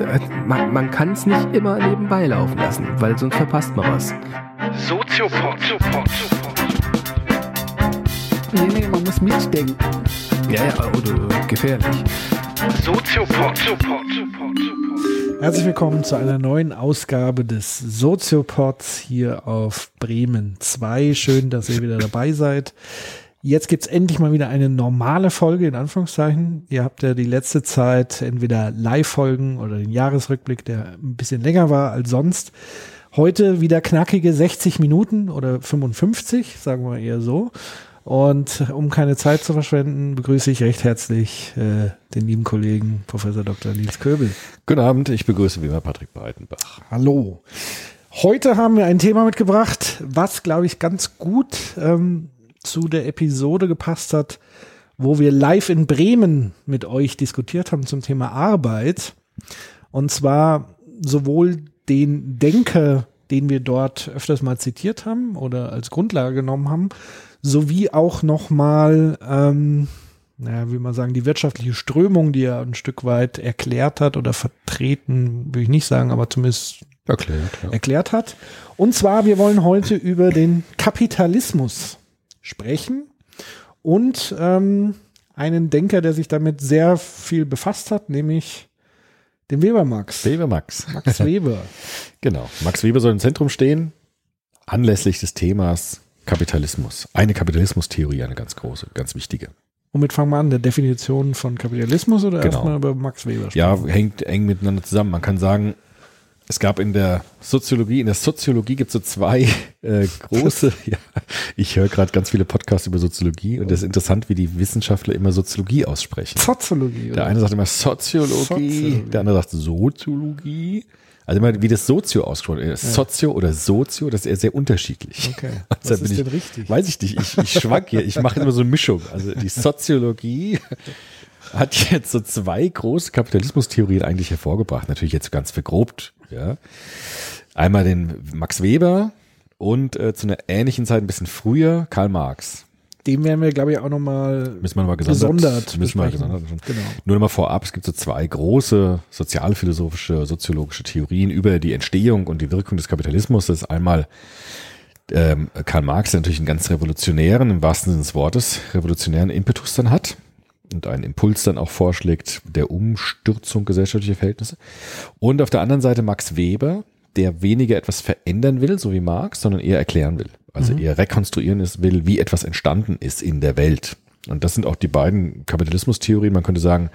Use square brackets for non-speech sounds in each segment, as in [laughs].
äh, man, man kann es nicht immer nebenbei laufen lassen, weil sonst verpasst man was. Soziopod. Nee, nee, man muss mitdenken. Ja, ja, oder gefährlich. Soziopod. Herzlich willkommen zu einer neuen Ausgabe des Soziopods hier auf Bremen 2. Schön, dass ihr wieder dabei seid. Jetzt gibt's endlich mal wieder eine normale Folge, in Anführungszeichen. Ihr habt ja die letzte Zeit entweder Live-Folgen oder den Jahresrückblick, der ein bisschen länger war als sonst. Heute wieder knackige 60 Minuten oder 55, sagen wir eher so. Und um keine Zeit zu verschwenden, begrüße ich recht herzlich äh, den lieben Kollegen Professor Dr. Nils Köbel. Guten Abend, ich begrüße wie immer Patrick Breitenbach. Hallo. Heute haben wir ein Thema mitgebracht, was, glaube ich, ganz gut ähm, zu der Episode gepasst hat, wo wir live in Bremen mit euch diskutiert haben zum Thema Arbeit. Und zwar sowohl den Denker, den wir dort öfters mal zitiert haben oder als Grundlage genommen haben, sowie auch nochmal, ähm, naja, wie man sagen, die wirtschaftliche Strömung, die er ein Stück weit erklärt hat oder vertreten, will ich nicht sagen, aber zumindest Erklärt, ja. erklärt hat. Und zwar, wir wollen heute über den Kapitalismus sprechen und ähm, einen Denker, der sich damit sehr viel befasst hat, nämlich den Weber Max. Weber Max. Max Weber. Genau. Max Weber soll im Zentrum stehen, anlässlich des Themas Kapitalismus. Eine Kapitalismustheorie, eine ganz große, ganz wichtige. Womit fangen wir an? Der Definition von Kapitalismus oder Genau. erstmal über Max Weber sprechen? Ja, hängt eng miteinander zusammen. Man kann sagen, es gab in der Soziologie, in der Soziologie gibt es so zwei äh, große, [laughs] ja, ich höre gerade ganz viele Podcasts über Soziologie und es ist interessant, wie die Wissenschaftler immer Soziologie aussprechen. Soziologie. Der Oder? eine sagt immer Soziologie, Soziologie. der andere sagt Soziologie. Also immer wie das Sozio ausgesprochen wird. Sozio oder Sozio, das ist eher sehr unterschiedlich. Okay. Also [laughs] Was bin ist ich, denn richtig? Weiß ich nicht. Ich, ich schwank hier. Ich mache immer so eine Mischung. Also die Soziologie hat jetzt so zwei große Kapitalismustheorien eigentlich hervorgebracht. Natürlich jetzt ganz vergrobt. Ja. Einmal den Max Weber und äh, zu einer ähnlichen Zeit ein bisschen früher Karl Marx. Dem werden wir, glaube ich, auch nochmal Müssen wir nochmal gesondert, Gesondert müssen wir gesondert Genau. Nur nochmal vorab, es gibt so zwei große sozialphilosophische, soziologische Theorien über die Entstehung und die Wirkung des Kapitalismus. Das ist einmal ähm, Karl Marx, der natürlich einen ganz revolutionären, im wahrsten Sinne des Wortes, revolutionären Impetus dann hat und einen Impuls dann auch vorschlägt der Umstürzung gesellschaftlicher Verhältnisse. Und auf der anderen Seite Max Weber, der weniger etwas verändern will, so wie Marx, sondern eher erklären will. Also eher rekonstruieren will, wie etwas entstanden ist in der Welt. Und das sind auch die beiden Kapitalismustheorien. Man könnte sagen,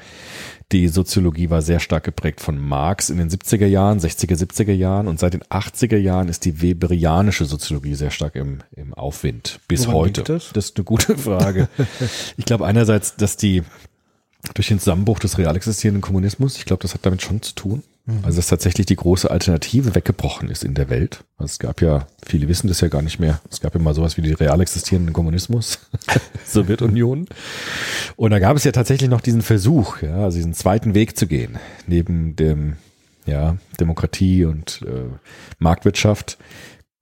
die Soziologie war sehr stark geprägt von Marx in den 70er Jahren, 60er, 70er Jahren und seit den 80er Jahren ist die weberianische Soziologie sehr stark im, im Aufwind bis Woran heute. das? das ist eine gute Frage. [laughs] ich glaube einerseits, dass die durch den Zusammenbruch des real existierenden Kommunismus, ich glaube, das hat damit schon zu tun. Also dass tatsächlich die große Alternative weggebrochen ist in der Welt. Also es gab ja, viele wissen das ja gar nicht mehr, es gab ja mal sowas wie die real existierenden Kommunismus, [laughs] Sowjetunion. Und da gab es ja tatsächlich noch diesen Versuch, ja, also diesen zweiten Weg zu gehen, neben dem, ja, Demokratie und äh, Marktwirtschaft,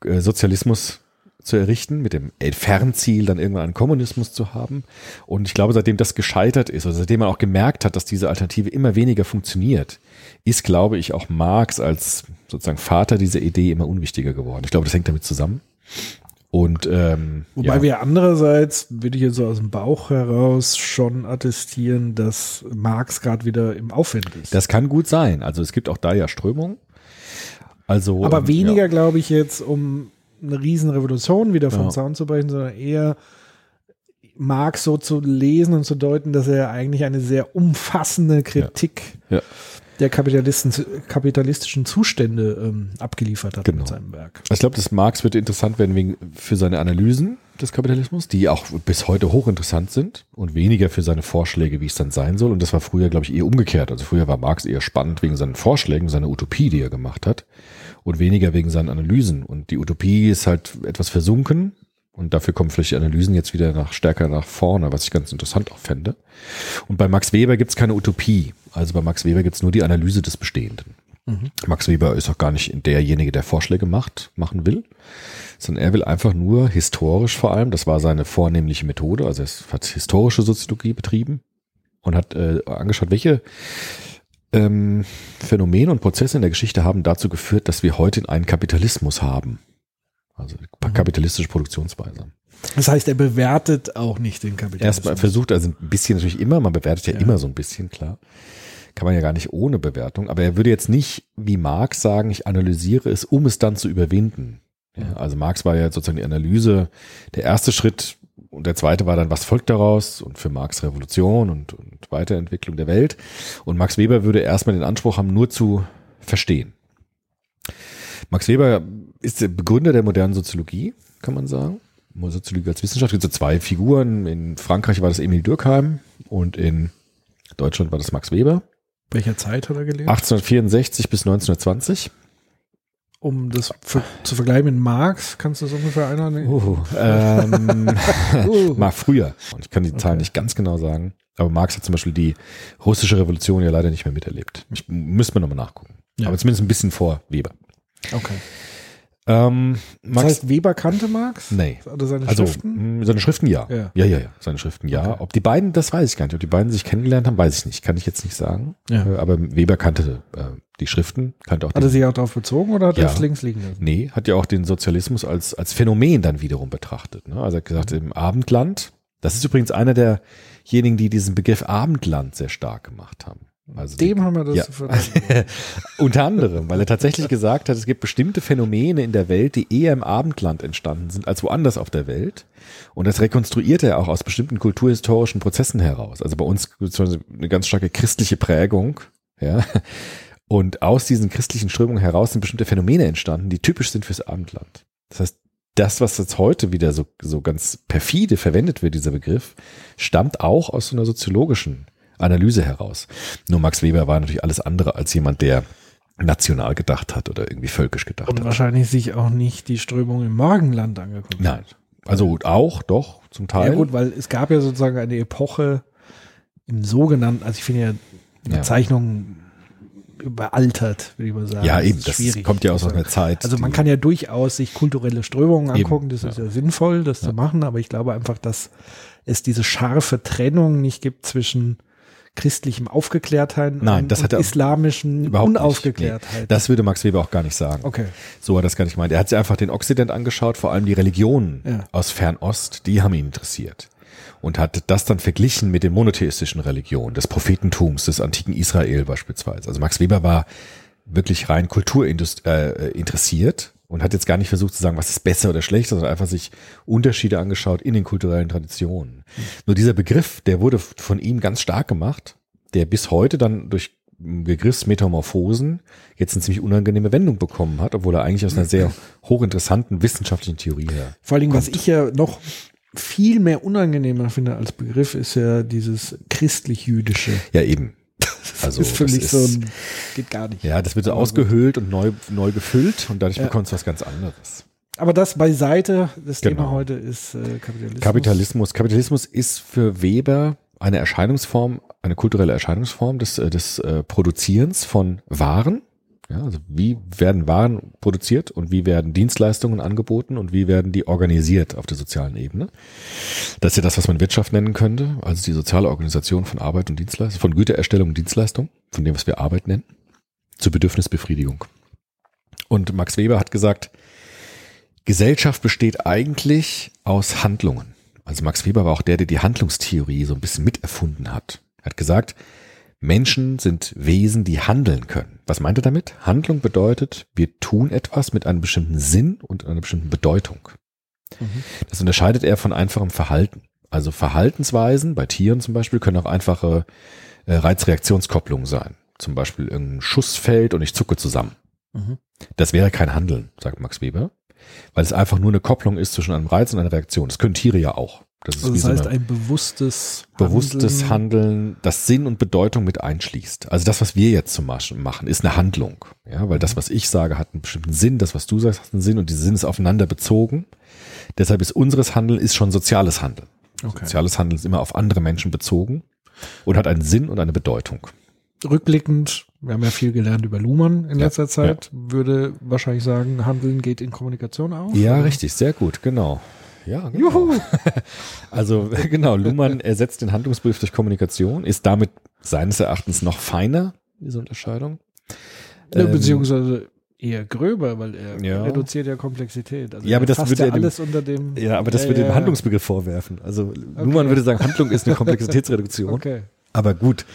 äh, Sozialismus zu errichten, mit dem Fernziel, dann irgendwann einen Kommunismus zu haben. Und ich glaube, seitdem das gescheitert ist, oder seitdem man auch gemerkt hat, dass diese Alternative immer weniger funktioniert, ist, glaube ich, auch Marx als sozusagen Vater dieser Idee immer unwichtiger geworden. Ich glaube, das hängt damit zusammen. Und ähm, Wobei ja, wir andererseits, würde ich jetzt so aus dem Bauch heraus schon attestieren, dass Marx gerade wieder im Aufwind ist. das kann gut sein. Also es gibt auch da ja Strömungen. Also, Aber ähm, weniger, ja. glaube ich, jetzt, um eine riesen Revolution wieder vom Ja. Zaun zu brechen, sondern eher Marx so zu lesen und zu deuten, dass er eigentlich eine sehr umfassende Kritik Ja. Der Kapitalisten, kapitalistischen Zustände ähm, abgeliefert hat Genau. mit seinem Werk. Ich glaube, dass Marx wird interessant werden wegen, für seine Analysen des Kapitalismus, die auch bis heute hochinteressant sind und weniger für seine Vorschläge, wie es dann sein soll. Und das war früher, glaube ich, eher umgekehrt. Also früher war Marx eher spannend wegen seinen Vorschlägen, seiner Utopie, die er gemacht hat und weniger wegen seinen Analysen. Und die Utopie ist halt etwas versunken und dafür kommen vielleicht die Analysen jetzt wieder nach, stärker nach vorne, was ich ganz interessant auch fände. Und bei Max Weber gibt es keine Utopie. Also bei Max Weber gibt es nur die Analyse des Bestehenden. Max Weber ist auch gar nicht derjenige, der Vorschläge macht, machen will, sondern er will einfach nur historisch vor allem, das war seine vornehmliche Methode, also er hat historische Soziologie betrieben und hat äh, angeschaut, welche ähm, Phänomene und Prozesse in der Geschichte haben dazu geführt, dass wir heute einen Kapitalismus haben. Also kapitalistische Produktionsweise. Das heißt, er bewertet auch nicht den Kapitalismus. Erstmal versucht, also ein bisschen natürlich immer, man bewertet ja, Ja. immer so ein bisschen, klar. Kann man ja gar nicht ohne Bewertung, aber er würde jetzt nicht wie Marx sagen, ich analysiere es, um es dann zu überwinden. Ja, also Marx war ja sozusagen die Analyse, der erste Schritt und der zweite war dann, was folgt daraus und für Marx Revolution und, und Weiterentwicklung der Welt. Und Max Weber würde erstmal den Anspruch haben, nur zu verstehen. Max Weber ist der Begründer der modernen Soziologie, kann man sagen. Soziologie als Wissenschaft. Es gibt so zwei Figuren. In Frankreich war das Emil Durkheim und in Deutschland war das Max Weber. Welcher Zeit hat er gelebt? 1864 bis 1920. Um das für, zu vergleichen mit Marx, kannst du das ungefähr einer? Uh, [laughs] ähm, Uh. [laughs] mal früher. Und ich kann die Zahlen nicht ganz genau sagen. Aber Marx hat zum Beispiel die russische Revolution ja leider nicht mehr miterlebt. Ich, müsste man nochmal nachgucken. Ja. Aber zumindest ein bisschen vor Weber. Okay. Ähm, Das Max, heißt, Weber kannte Marx? nee. Oder seine Also Schriften? mh, seine Schriften ja. Ja. ja, ja, ja. Seine Schriften ja. Okay. Ob die beiden, das weiß ich gar nicht. Ob die beiden sich kennengelernt haben, weiß ich nicht. Kann ich jetzt nicht sagen. Ja. Äh, Aber Weber kannte äh, die Schriften, kannte auch Hat er sich auch darauf bezogen oder hat Ja. er es links liegen lassen? Nee, hat ja auch den Sozialismus als, als Phänomen dann wiederum betrachtet. Ne? Also er hat gesagt, im Abendland, das ist übrigens einer derjenigen, die diesen Begriff Abendland sehr stark gemacht haben. Also die- Dem haben wir das Ja. zu verdanken. [laughs] Unter anderem, weil er tatsächlich gesagt hat, es gibt bestimmte Phänomene in der Welt, die eher im Abendland entstanden sind als woanders auf der Welt. Und das rekonstruiert er auch aus bestimmten kulturhistorischen Prozessen heraus. Also bei uns gibt es eine ganz starke christliche Prägung, ja. Und aus diesen christlichen Strömungen heraus sind bestimmte Phänomene entstanden, die typisch sind fürs Abendland. Das heißt, das, was jetzt heute wieder so, so ganz perfide verwendet wird, dieser Begriff, stammt auch aus so einer soziologischen Analyse heraus. Nur Max Weber war natürlich alles andere als jemand, der national gedacht hat oder irgendwie völkisch gedacht Und hat. wahrscheinlich sich auch nicht die Strömung im Morgenland angeguckt Nein. hat. Also auch, doch, zum Teil. Ja gut, weil es gab ja sozusagen eine Epoche im sogenannten, also ich finde ja die Ja. Bezeichnung überaltert, würde ich mal sagen. Ja, Das eben, das schwierig. kommt ja aus einer Zeit. Also man kann ja durchaus sich kulturelle Strömungen Eben, angucken, das ist ja. ja sinnvoll, das zu machen, aber ich glaube einfach, dass es diese scharfe Trennung nicht gibt zwischen christlichem Aufgeklärtheit Nein, das hat er islamischen. Unaufgeklärtheit. Nee, das würde Max Weber auch gar nicht sagen. okay. So hat er das gar nicht gemeint. Er hat sich einfach den Okzident angeschaut, vor allem die Religionen Ja. aus Fernost, die haben ihn interessiert. Und hat das dann verglichen mit den monotheistischen Religionen, des Prophetentums, des antiken Israel beispielsweise. Also Max Weber war wirklich rein kulturinteressiert äh, und hat jetzt gar nicht versucht zu sagen, was ist besser oder schlechter, sondern einfach sich Unterschiede angeschaut in den kulturellen Traditionen. Nur dieser Begriff, der wurde von ihm ganz stark gemacht, der bis heute dann durch Begriffsmetamorphosen jetzt eine ziemlich unangenehme Wendung bekommen hat, obwohl er eigentlich aus einer sehr hochinteressanten wissenschaftlichen Theorie her. Vor allen Dingen, was ich ja noch viel mehr unangenehmer finde als Begriff, ist ja dieses christlich-jüdische. Ja, eben. Also, ist für das mich ist- so ein, geht gar nicht. Ja, das wird so ausgehöhlt und neu, neu gefüllt und dadurch Ja. bekommst du was ganz anderes. Aber das beiseite, das Genau. Thema heute ist äh, Kapitalismus. Kapitalismus. Kapitalismus ist für Weber eine Erscheinungsform, eine kulturelle Erscheinungsform des, äh, des äh, Produzierens von Waren. Ja, also wie werden Waren produziert und wie werden Dienstleistungen angeboten und wie werden die organisiert auf der sozialen Ebene. Das ist ja das, was man Wirtschaft nennen könnte, also die soziale Organisation von Arbeit und Dienstleistung, von Gütererstellung und Dienstleistung, von dem, was wir Arbeit nennen, zur Bedürfnisbefriedigung. Und Max Weber hat gesagt, Gesellschaft besteht eigentlich aus Handlungen. Also Max Weber war auch der, der die Handlungstheorie so ein bisschen miterfunden hat. Er hat gesagt, Menschen sind Wesen, die handeln können. Was meint er damit? Handlung bedeutet, wir tun etwas mit einem bestimmten Sinn und einer bestimmten Bedeutung. Das unterscheidet er von einfachem Verhalten. Also Verhaltensweisen, bei Tieren zum Beispiel, können auch einfache äh, Reizreaktionskopplungen sein. Zum Beispiel irgendein Schuss fällt und ich zucke zusammen. Mhm. Das wäre kein Handeln, sagt Max Weber, weil es einfach nur eine Kopplung ist zwischen einem Reiz und einer Reaktion. Das können Tiere ja auch. Das ist Also das so heißt, eine ein bewusstes bewusstes Handeln, das Sinn und Bedeutung mit einschließt. Also das, was wir jetzt zum Beispiel machen, ist eine Handlung. Ja, weil das, was ich sage, hat einen bestimmten Sinn, das, was du sagst, hat einen Sinn und dieser Sinn ist aufeinander bezogen. Deshalb ist unseres Handeln ist schon soziales Handeln. Okay. Soziales Handeln ist immer auf andere Menschen bezogen und hat einen Sinn und eine Bedeutung. Rückblickend, wir haben ja viel gelernt über Luhmann in Ja, letzter Zeit, würde wahrscheinlich sagen, Handeln geht in Kommunikation auf. Ja, Oder? richtig, sehr gut, genau. Ja, genau. Juhu! [laughs] Also [laughs] genau, Luhmann ersetzt den Handlungsbegriff durch Kommunikation, ist damit seines Erachtens noch feiner diese Unterscheidung. Ja, Ähm, beziehungsweise eher gröber, weil er Ja. reduziert ja Komplexität. Also Ja, aber er das würde ja ja dem- alles unter dem. Ja, aber das würde ja, dem Handlungsbegriff vorwerfen. Also Luhmann Okay. würde sagen, Handlung ist eine Komplexitätsreduktion. Okay. Aber gut,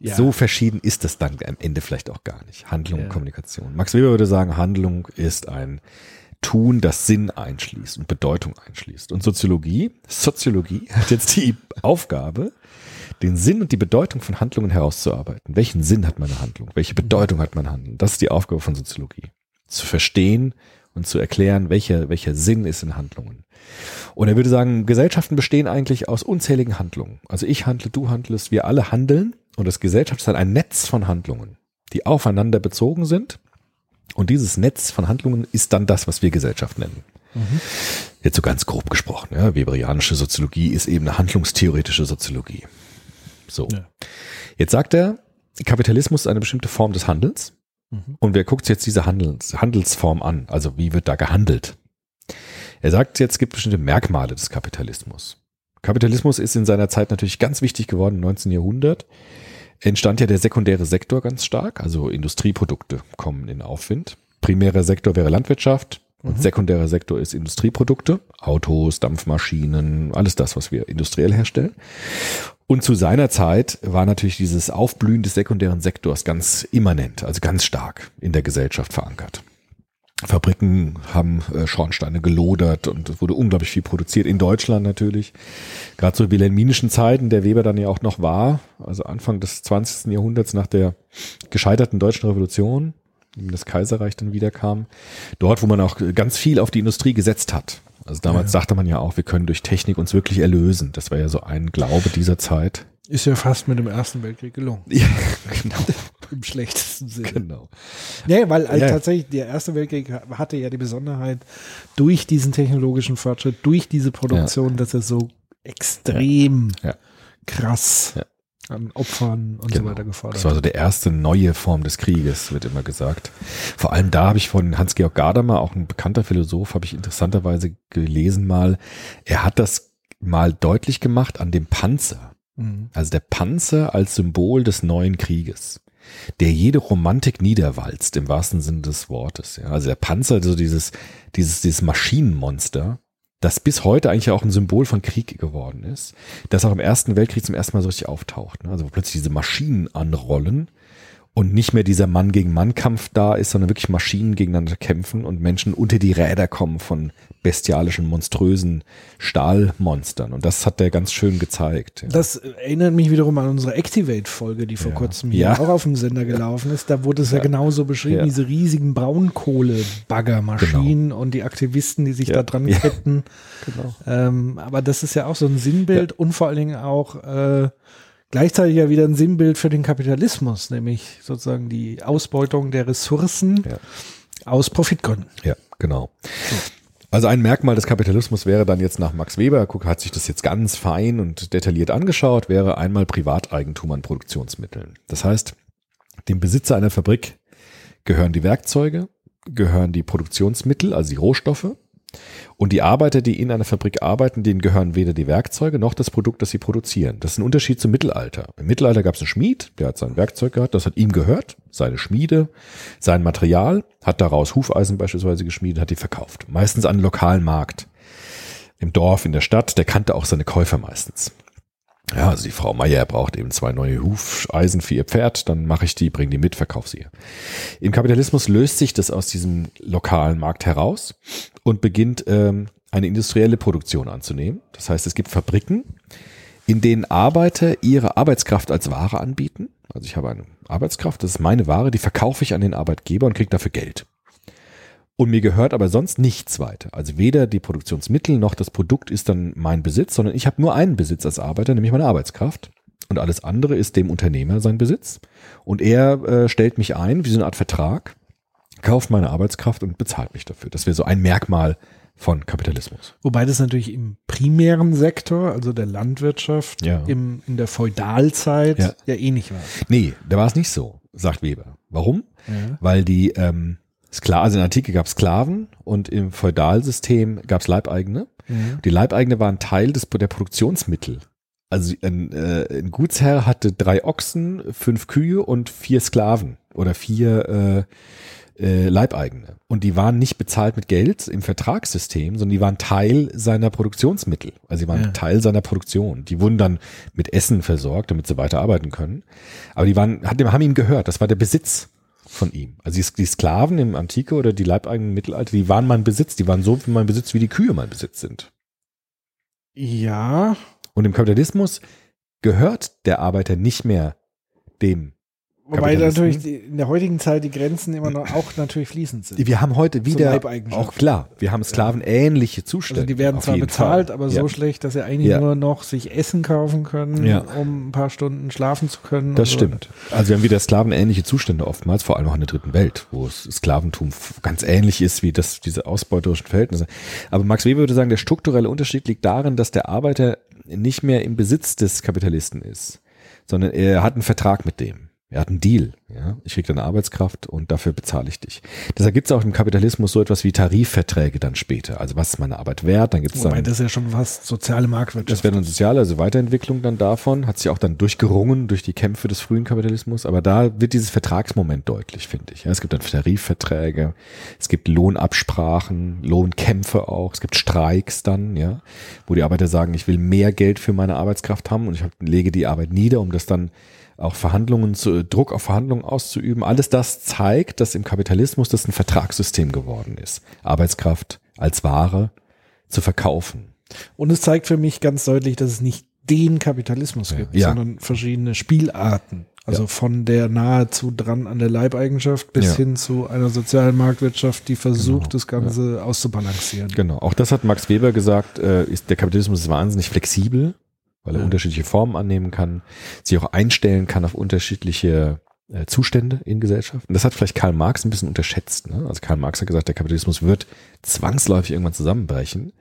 Ja. so verschieden ist das dann am Ende vielleicht auch gar nicht. Handlung, Ja. Kommunikation. Max Weber würde sagen, Handlung ist ein Tun, das Sinn einschließt und Bedeutung einschließt. Und Soziologie, Soziologie [laughs] hat jetzt die Aufgabe, den Sinn und die Bedeutung von Handlungen herauszuarbeiten. Welchen Sinn hat meine Handlung? Welche Bedeutung hat mein Handeln? Das ist die Aufgabe von Soziologie. Zu verstehen und zu erklären, welcher, welcher Sinn ist in Handlungen. Und er würde sagen, Gesellschaften bestehen eigentlich aus unzähligen Handlungen. Also ich handle, du handelst, wir alle handeln und das Gesellschaft ist dann ein Netz von Handlungen, die aufeinander bezogen sind. Und dieses Netz von Handlungen ist dann das, was wir Gesellschaft nennen. Jetzt so ganz grob gesprochen. Ja. Weberianische Soziologie ist eben eine handlungstheoretische Soziologie. So. Ja. Jetzt sagt er, Kapitalismus ist eine bestimmte Form des Handelns. Mhm. Und wer guckt sich jetzt diese Handels, Handelsform an? Also wie wird da gehandelt? Er sagt jetzt, es gibt bestimmte Merkmale des Kapitalismus. Kapitalismus ist in seiner Zeit natürlich ganz wichtig geworden, im 19. Jahrhundert. Entstand ja der sekundäre Sektor ganz stark, also Industrieprodukte kommen in Aufwind. Primärer Sektor wäre Landwirtschaft und sekundärer Sektor ist Industrieprodukte, Autos, Dampfmaschinen, alles das, was wir industriell herstellen. Und zu seiner Zeit war natürlich dieses Aufblühen des sekundären Sektors ganz immanent, also ganz stark in der Gesellschaft verankert. Fabriken haben äh, Schornsteine gelodert und es wurde unglaublich viel produziert, in Deutschland natürlich. Gerade so wilhelminischen Zeiten, der Weber dann ja auch noch war, also Anfang des 20. Jahrhunderts nach der gescheiterten deutschen Revolution, in das Kaiserreich dann wiederkam. Dort, wo man auch ganz viel auf die Industrie gesetzt hat. Also damals sagte man ja auch, wir können durch Technik uns wirklich erlösen. Das war ja so ein Glaube dieser Zeit. Ist ja fast mit dem Ersten Weltkrieg gelungen. Ja, [laughs] genau. [laughs] Im schlechtesten Sinne. genau. Nee, weil also Ja. tatsächlich der Erste Weltkrieg hatte ja die Besonderheit, durch diesen technologischen Fortschritt, durch diese Produktion, dass er so extrem Ja. krass Ja. an Opfern und so Genau. weiter gefordert Das war so der erste neue Form des Krieges, wird immer gesagt. Vor allem da habe ich von Hans-Georg Gadamer, auch ein bekannter Philosoph, habe ich interessanterweise gelesen mal, er hat das mal deutlich gemacht an dem Panzer. Mhm. Also der Panzer als Symbol des neuen Krieges, der jede Romantik niederwalzt, im wahrsten Sinne des Wortes. Ja. Also der Panzer, so dieses, dieses, dieses Maschinenmonster, das bis heute eigentlich auch ein Symbol von Krieg geworden ist, das auch im Ersten Weltkrieg zum ersten Mal so richtig auftaucht. Ne? Also wo plötzlich diese Maschinen anrollen und nicht mehr dieser Mann gegen Mann Kampf da ist, sondern wirklich Maschinen gegeneinander kämpfen und Menschen unter die Räder kommen von bestialischen, monströsen Stahlmonstern. Und das hat der ganz schön gezeigt. Ja. Das erinnert mich wiederum an unsere Activate-Folge, die vor Ja. kurzem hier Ja. auch auf dem Sender gelaufen ist. Da wurde es ja, genauso beschrieben, diese riesigen Braunkohle-Baggermaschinen und die Aktivisten, die sich da dran ketten. Genau. Ähm, aber das ist ja auch so ein Sinnbild und vor allen Dingen auch äh, gleichzeitig ja wieder ein Sinnbild für den Kapitalismus, nämlich sozusagen die Ausbeutung der Ressourcen aus Profitgründen. Ja, genau. Also ein Merkmal des Kapitalismus wäre dann jetzt nach Max Weber, guck, hat sich das jetzt ganz fein und detailliert angeschaut, wäre einmal Privateigentum an Produktionsmitteln. Das heißt, dem Besitzer einer Fabrik gehören die Werkzeuge, gehören die Produktionsmittel, also die Rohstoffe. Und die Arbeiter, die in einer Fabrik arbeiten, denen gehören weder die Werkzeuge noch das Produkt, das sie produzieren. Das ist ein Unterschied zum Mittelalter. Im Mittelalter gab es einen Schmied, der hat sein Werkzeug gehabt, das hat ihm gehört, seine Schmiede, sein Material, hat daraus Hufeisen beispielsweise geschmiedet, hat die verkauft. Meistens an einen lokalen Markt. Im Dorf, in der Stadt, der kannte auch seine Käufer meistens. Ja, also die Frau Meier braucht eben zwei neue Hufeisen für ihr Pferd, dann mache ich die, bringe die mit, verkaufe sie. Im Kapitalismus löst sich das aus diesem lokalen Markt heraus und beginnt ähm, eine industrielle Produktion anzunehmen. Das heißt, es gibt Fabriken, in denen Arbeiter ihre Arbeitskraft als Ware anbieten. Also ich habe eine Arbeitskraft, das ist meine Ware, die verkaufe ich an den Arbeitgeber und kriege dafür Geld. Und mir gehört aber sonst nichts weiter. Also weder die Produktionsmittel noch das Produkt ist dann mein Besitz, sondern ich habe nur einen Besitz als Arbeiter, nämlich meine Arbeitskraft. Und alles andere ist dem Unternehmer sein Besitz. Und er äh, stellt mich ein, wie so eine Art Vertrag, kauft meine Arbeitskraft und bezahlt mich dafür. Das wäre so ein Merkmal von Kapitalismus. Wobei das natürlich im primären Sektor, also der Landwirtschaft, Ja. im, in der Feudalzeit ja. Ja. eh nicht war. Nee, da war es nicht so, sagt Weber. Warum? Ja. Weil die ähm, Skla also in der Antike gab es Sklaven und im Feudalsystem gab es Leibeigene. Ja. Die Leibeigene waren Teil des, der Produktionsmittel Also ein, äh, ein Gutsherr hatte drei Ochsen, fünf Kühe und vier Sklaven oder vier äh, äh, Leibeigene. Und die waren nicht bezahlt mit Geld im Vertragssystem, sondern die waren Teil seiner Produktionsmittel. Also die waren Ja. Teil seiner Produktion. Die wurden dann mit Essen versorgt, damit sie weiter arbeiten können. Aber die waren, hat- haben ihm gehört. Das war der Besitz von ihm. Also die, Sklaven im Antike oder die Leibeigenen im Mittelalter, die waren mein Besitz. Die waren so mein Besitz, wie die Kühe mein Besitz sind. Ja, Und im Kapitalismus gehört der Arbeiter nicht mehr dem. Wobei natürlich die, in der heutigen Zeit die Grenzen immer noch auch natürlich fließend sind. Wir haben heute wieder, auch klar, wir haben sklavenähnliche Zustände. Also die werden zwar bezahlt, Fall. aber ja. so schlecht, dass sie eigentlich Ja. nur noch sich Essen kaufen können, Ja. um ein paar Stunden schlafen zu können. Das und so stimmt. Also wir haben wieder sklavenähnliche Zustände oftmals, vor allem auch in der dritten Welt, wo Sklaventum ganz ähnlich ist wie das, diese ausbeuterischen Verhältnisse. Aber Max Weber würde sagen, der strukturelle Unterschied liegt darin, dass der Arbeiter nicht mehr im Besitz des Kapitalisten ist, sondern er hat einen Vertrag mit dem. Er hat einen Deal. Ja? Ich krieg deine Arbeitskraft und dafür bezahle ich dich. Deshalb gibt es auch im Kapitalismus so etwas wie Tarifverträge dann später. Also was ist meine Arbeit wert? Dann gibt es Wobei dann das ist ja schon fast soziale Marktwirtschaft. das wäre dann soziale, also Weiterentwicklung dann davon, hat sich auch dann durchgerungen durch die Kämpfe des frühen Kapitalismus, aber da wird dieses Vertragsmoment deutlich, finde ich. Ja, es gibt dann Tarifverträge, es gibt Lohnabsprachen, Lohnkämpfe auch, es gibt Streiks dann, ja, wo die Arbeiter sagen, ich will mehr Geld für meine Arbeitskraft haben und ich lege die Arbeit nieder, um das dann auch Verhandlungen zu, Druck auf Verhandlungen auszuüben. Alles das zeigt, dass im Kapitalismus das ein Vertragssystem geworden ist. Arbeitskraft als Ware zu verkaufen. Und es zeigt für mich ganz deutlich, dass es nicht den Kapitalismus gibt, Ja. sondern verschiedene Spielarten. Also Ja. von der nahezu dran an der Leibeigenschaft bis Ja. hin zu einer sozialen Marktwirtschaft, die versucht, Genau. das Ganze auszubalancieren. Genau, auch das hat Max Weber gesagt, äh, ist, der Kapitalismus ist wahnsinnig flexibel, weil er Ja. unterschiedliche Formen annehmen kann, sich auch einstellen kann auf unterschiedliche äh, Zustände in Gesellschaften. Das hat vielleicht Karl Marx ein bisschen unterschätzt. Ne? Also Karl Marx hat gesagt, der Kapitalismus wird zwangsläufig irgendwann zusammenbrechen,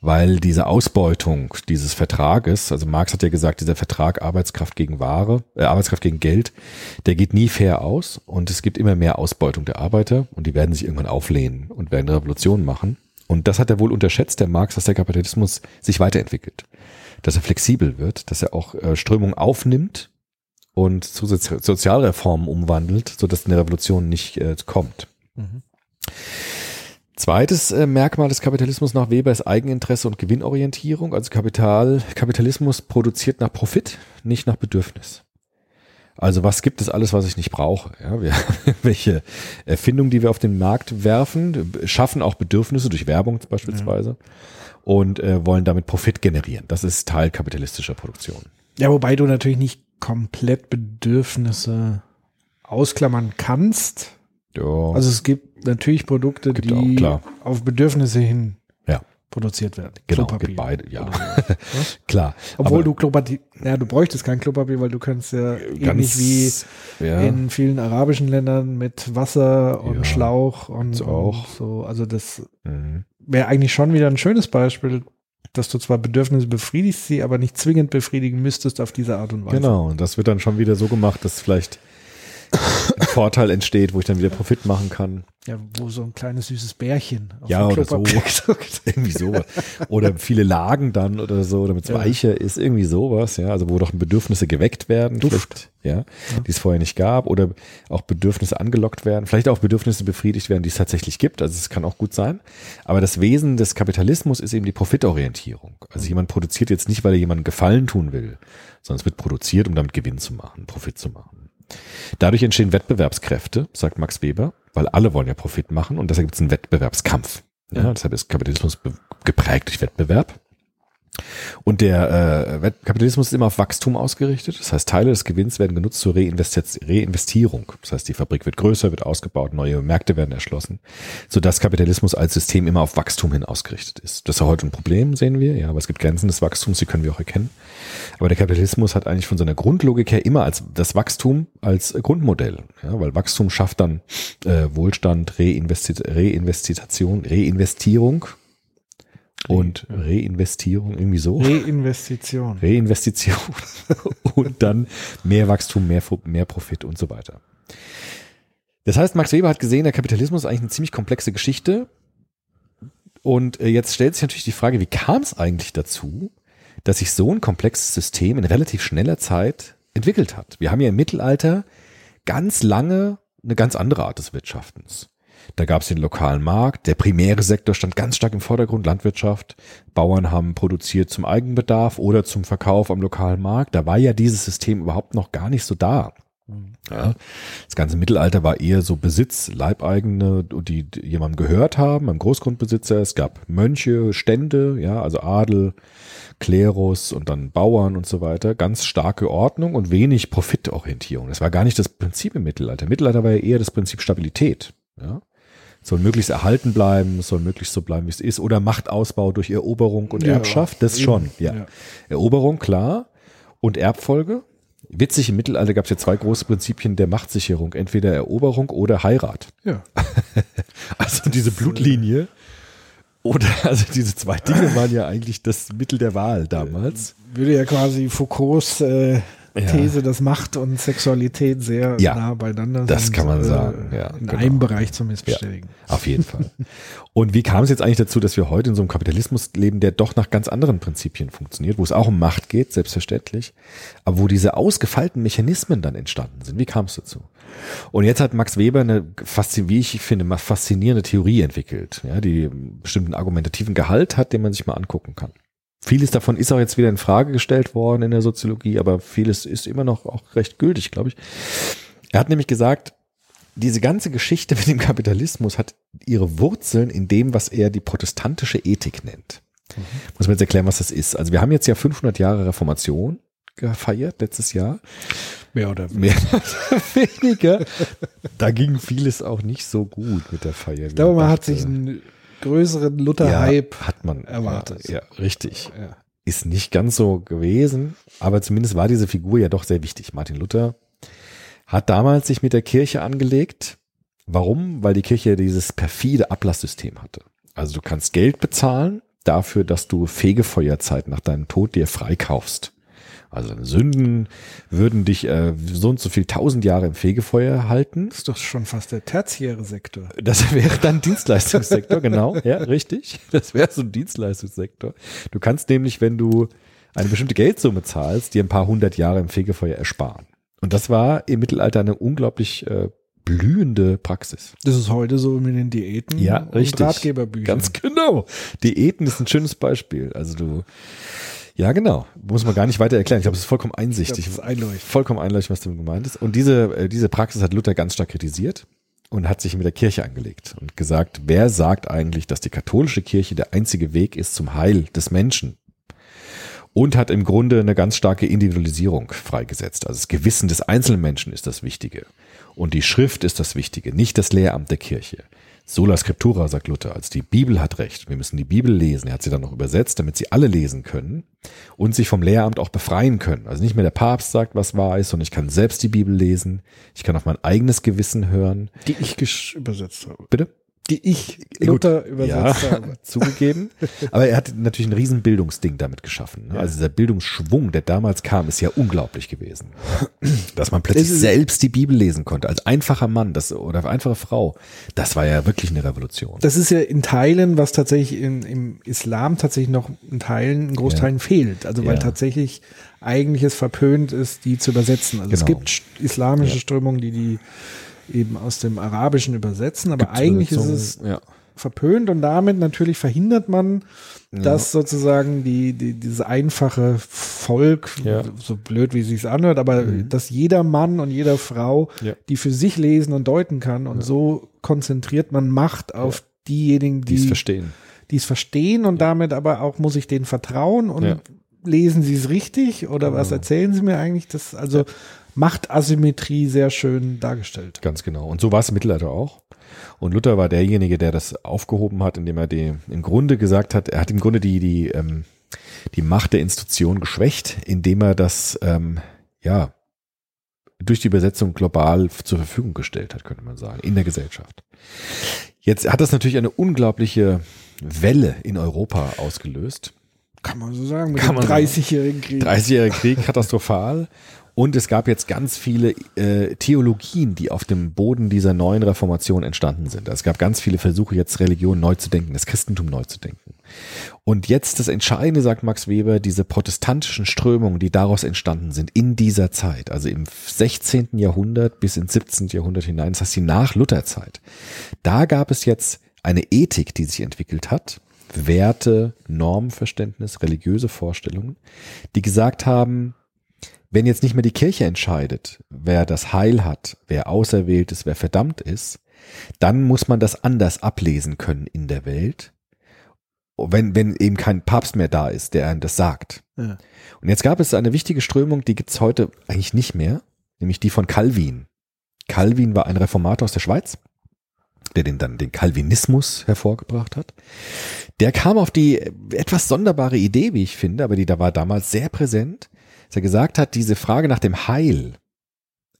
weil diese Ausbeutung dieses Vertrages, also Marx hat ja gesagt, dieser Vertrag Arbeitskraft gegen Ware, äh, Arbeitskraft gegen Geld, der geht nie fair aus und es gibt immer mehr Ausbeutung der Arbeiter und die werden sich irgendwann auflehnen und werden Revolutionen machen. Und das hat er wohl unterschätzt, der Marx, dass der Kapitalismus sich weiterentwickelt, dass er flexibel wird, dass er auch äh, Strömungen aufnimmt und zu Sozi Sozialreformen umwandelt, sodass eine Revolution nicht äh, kommt. Mhm. Zweites äh, Merkmal des Kapitalismus nach Weber ist Eigeninteresse und Gewinnorientierung. Also Kapital, Kapitalismus produziert nach Profit, nicht nach Bedürfnis. Also was gibt es alles, was ich nicht brauche? Ja, wir, [laughs] welche Erfindungen, die wir auf den Markt werfen, schaffen auch Bedürfnisse durch Werbung beispielsweise und äh, wollen damit Profit generieren. Das ist Teil kapitalistischer Produktion. Ja, wobei du natürlich nicht komplett Bedürfnisse ausklammern kannst. Ja, Also es gibt natürlich Produkte, Gibt die auch, auf Bedürfnisse hin Ja. produziert werden. genau, Klopapier. beide, ja, [laughs] so. klar. Obwohl du Klopapier, ja, du bräuchtest kein Klopapier, weil du kannst ja ähnlich wie ja, in vielen arabischen Ländern mit Wasser und Ja, Schlauch und, auch. und so. Also das mhm. Wäre eigentlich schon wieder ein schönes Beispiel, dass du zwar Bedürfnisse befriedigst, sie aber nicht zwingend befriedigen müsstest auf diese Art und Weise. Genau, und das wird dann schon wieder so gemacht, dass vielleicht [laughs] Vorteil entsteht, wo ich dann wieder Profit machen kann. Ja, wo so ein kleines süßes Bärchen auf Ja, dem oder so. [laughs] Irgendwie sowas. Oder viele Lagen dann oder so, damit es Ja. weicher ist, irgendwie sowas, ja. Also wo doch Bedürfnisse geweckt werden, Duft. vielleicht, ja, die es vorher nicht gab. Oder auch Bedürfnisse angelockt werden, vielleicht auch Bedürfnisse befriedigt werden, die es tatsächlich gibt. Also es kann auch gut sein. Aber das Wesen des Kapitalismus ist eben die Profitorientierung. Also jemand produziert jetzt nicht, weil er jemandem Gefallen tun will, sondern es wird produziert, um damit Gewinn zu machen, Profit zu machen. Dadurch entstehen Wettbewerbskräfte, sagt Max Weber, weil alle wollen ja Profit machen und deshalb gibt es einen Wettbewerbskampf. Ja, deshalb ist Kapitalismus geprägt durch Wettbewerb. Und der äh, Kapitalismus ist immer auf Wachstum ausgerichtet. Das heißt, Teile des Gewinns werden genutzt zur Reinvesti Reinvestierung. Das heißt, die Fabrik wird größer, wird ausgebaut, neue Märkte werden erschlossen, sodass Kapitalismus als System immer auf Wachstum hin ausgerichtet ist. Das ist ja heute ein Problem, sehen wir. Ja, aber es gibt Grenzen des Wachstums, die können wir auch erkennen. Aber der Kapitalismus hat eigentlich von seiner Grundlogik her immer als das Wachstum als Grundmodell, ja, weil Wachstum schafft dann äh, Wohlstand, Reinvesti Reinvestition, Reinvestierung und Reinvestierung irgendwie so. Reinvestition. [laughs] Reinvestition und dann mehr Wachstum, mehr, mehr Profit und so weiter. Das heißt, Max Weber hat gesehen, der Kapitalismus ist eigentlich eine ziemlich komplexe Geschichte. Und äh, jetzt stellt sich natürlich die Frage, wie kam es eigentlich dazu, dass sich so ein komplexes System in relativ schneller Zeit entwickelt hat. Wir haben ja im Mittelalter ganz lange eine ganz andere Art des Wirtschaftens. Da gab es den lokalen Markt, der primäre Sektor stand ganz stark im Vordergrund, Landwirtschaft. Bauern haben produziert zum Eigenbedarf oder zum Verkauf am lokalen Markt. Da war ja dieses System überhaupt noch gar nicht so da. Ja, das ganze Mittelalter war eher so Besitz, Leibeigene, die, jemandem gehört haben, einem Großgrundbesitzer. Es gab Mönche, Stände, ja, also Adel, Klerus und dann Bauern und so weiter. Ganz starke Ordnung und wenig Profitorientierung. Das war gar nicht das Prinzip im Mittelalter. Im Mittelalter war ja eher das Prinzip Stabilität. Ja, soll möglichst erhalten bleiben, soll möglichst so bleiben, wie es ist, oder Machtausbau durch Eroberung und Ja, Erbschaft, das eben, schon, ja. ja. Eroberung, klar, und Erbfolge. Witzig, im Mittelalter gab es ja zwei große Prinzipien der Machtsicherung, entweder Eroberung oder Heirat. Ja. [laughs] Also diese Blutlinie oder also diese zwei Dinge waren ja eigentlich das Mittel der Wahl damals. Würde ja quasi Foucaults äh. These, dass Macht und Sexualität sehr Ja, nah beieinander sind. das kann man äh, sagen, ja, in genau. einem Bereich zumindest bestätigen. Auf jeden Fall. [laughs] Und wie kam es jetzt eigentlich dazu, dass wir heute in so einem Kapitalismus leben, der doch nach ganz anderen Prinzipien funktioniert, wo es auch um Macht geht, selbstverständlich, aber wo diese ausgefeilten Mechanismen dann entstanden sind? Wie kam es dazu? Und jetzt hat Max Weber eine, wie ich finde, mal faszinierende Theorie entwickelt, ja, die einen bestimmten argumentativen Gehalt hat, den man sich mal angucken kann. Vieles davon ist auch jetzt wieder in Frage gestellt worden in der Soziologie, aber vieles ist immer noch auch recht gültig, glaube ich. Er hat nämlich gesagt, diese ganze Geschichte mit dem Kapitalismus hat ihre Wurzeln in dem, was er die protestantische Ethik nennt. Muss man jetzt erklären, was das ist. Also wir haben jetzt ja 500 Jahre Reformation gefeiert letztes Jahr. Mehr oder weniger. Mehr oder weniger. Da ging vieles auch nicht so gut mit der Feier. Ich glaube, man hat sich einen größeren Luther-Hype ja, hat man erwartet. Ja, ja richtig. Ja. Ist nicht ganz so gewesen, aber zumindest war diese Figur ja doch sehr wichtig. Martin Luther hat damals sich mit der Kirche angelegt. Warum? Weil die Kirche dieses perfide Ablasssystem hatte. Also du kannst Geld bezahlen dafür, dass du Fegefeuerzeit nach deinem Tod dir freikaufst. Also deine Sünden würden dich äh, so und so viel tausend Jahre im Fegefeuer halten. Das ist doch schon fast der tertiäre Sektor. Das wäre dann Dienstleistungssektor, [laughs] genau. Ja, richtig. Das wäre so ein Dienstleistungssektor. Du kannst nämlich, wenn du eine bestimmte Geldsumme zahlst, dir ein paar hundert Jahre im Fegefeuer ersparen. Und das war im Mittelalter eine unglaublich äh, blühende Praxis. Das ist heute so mit den Diäten Ja, und richtig. Ratgeberbüchern. Ganz genau. Diäten ist ein schönes Beispiel. Also du, ja genau, muss man gar nicht weiter erklären. Ich glaube, es ist vollkommen einsichtig. Ich glaub, einleuchtend. Vollkommen einleuchtend, was damit gemeint ist. Und diese, äh, diese Praxis hat Luther ganz stark kritisiert und hat sich mit der Kirche angelegt und gesagt, wer sagt eigentlich, dass die katholische Kirche der einzige Weg ist zum Heil des Menschen? Und hat im Grunde eine ganz starke Individualisierung freigesetzt. Also das Gewissen des einzelnen Menschen ist das Wichtige. Und die Schrift ist das Wichtige, nicht das Lehramt der Kirche. Sola Scriptura, sagt Luther, also die Bibel hat recht. Wir müssen die Bibel lesen. Er hat sie dann noch übersetzt, damit sie alle lesen können und sich vom Lehramt auch befreien können. Also nicht mehr der Papst sagt, was wahr ist, sondern ich kann selbst die Bibel lesen. Ich kann auf mein eigenes Gewissen hören. Die ich übersetzt habe. Bitte? Die ich Gut. Luther übersetzt ja, habe. [laughs] zugegeben. Aber er hat natürlich ein riesen Bildungsding damit geschaffen. Ne? Also dieser Bildungsschwung, der damals kam, ist ja unglaublich gewesen. [clears throat] Dass man plötzlich Es selbst die Bibel lesen konnte, als einfacher Mann das, oder einfache Frau. Das war ja wirklich eine Revolution. Das ist ja in Teilen, was tatsächlich in, im Islam tatsächlich noch in Teilen, in Großteilen fehlt. Also weil Ja. tatsächlich eigentlich es verpönt ist, die zu übersetzen. Also es Genau. gibt st- islamische Ja. Strömungen, die die eben aus dem Arabischen übersetzen, aber Gibt's eigentlich ist es ja. verpönt und damit natürlich verhindert man, dass sozusagen die, die dieses einfache Volk, Ja. so blöd wie es sich anhört, aber dass jeder Mann und jeder Frau, Ja. die für sich lesen und deuten kann und so konzentriert man Macht auf diejenigen, die es verstehen. die es verstehen und damit aber auch muss ich denen vertrauen und Ja. lesen sie es richtig oder was erzählen sie mir eigentlich? Das also Machtasymmetrie sehr schön dargestellt. Ganz genau. Und so war es im Mittelalter auch. Und Luther war derjenige, der das aufgehoben hat, indem er die, im Grunde gesagt hat, er hat im Grunde die, die, ähm, die Macht der Institution geschwächt, indem er das, ähm, ja, durch die Übersetzung global zur Verfügung gestellt hat, könnte man sagen, in der Gesellschaft. Jetzt hat das natürlich eine unglaubliche Welle in Europa ausgelöst. Kann man so sagen, mit Kann dem man sagen. 30-jährigen Krieg. 30-jähriger Krieg, katastrophal. Und es gab jetzt ganz viele äh, Theologien, die auf dem Boden dieser neuen Reformation entstanden sind. Es gab ganz viele Versuche, jetzt Religion neu zu denken, das Christentum neu zu denken. Und jetzt das Entscheidende, sagt Max Weber, diese protestantischen Strömungen, die daraus entstanden sind in dieser Zeit, also im 16. Jahrhundert bis ins 17. Jahrhundert hinein, das heißt die Nach-Luther-Zeit. Da gab es jetzt eine Ethik, die sich entwickelt hat, Werte, Normenverständnis, religiöse Vorstellungen, die gesagt haben, wenn jetzt nicht mehr die Kirche entscheidet, wer das Heil hat, wer auserwählt ist, wer verdammt ist, dann muss man das anders ablesen können in der Welt, wenn, wenn eben kein Papst mehr da ist, der einem das sagt. Ja. Und jetzt gab es eine wichtige Strömung, die gibt's heute eigentlich nicht mehr, nämlich die von Calvin. Calvin war ein Reformator aus der Schweiz, der den dann den Calvinismus hervorgebracht hat. Der kam auf die etwas sonderbare Idee, wie ich finde, aber die da war damals sehr präsent, dass er gesagt hat, diese Frage nach dem Heil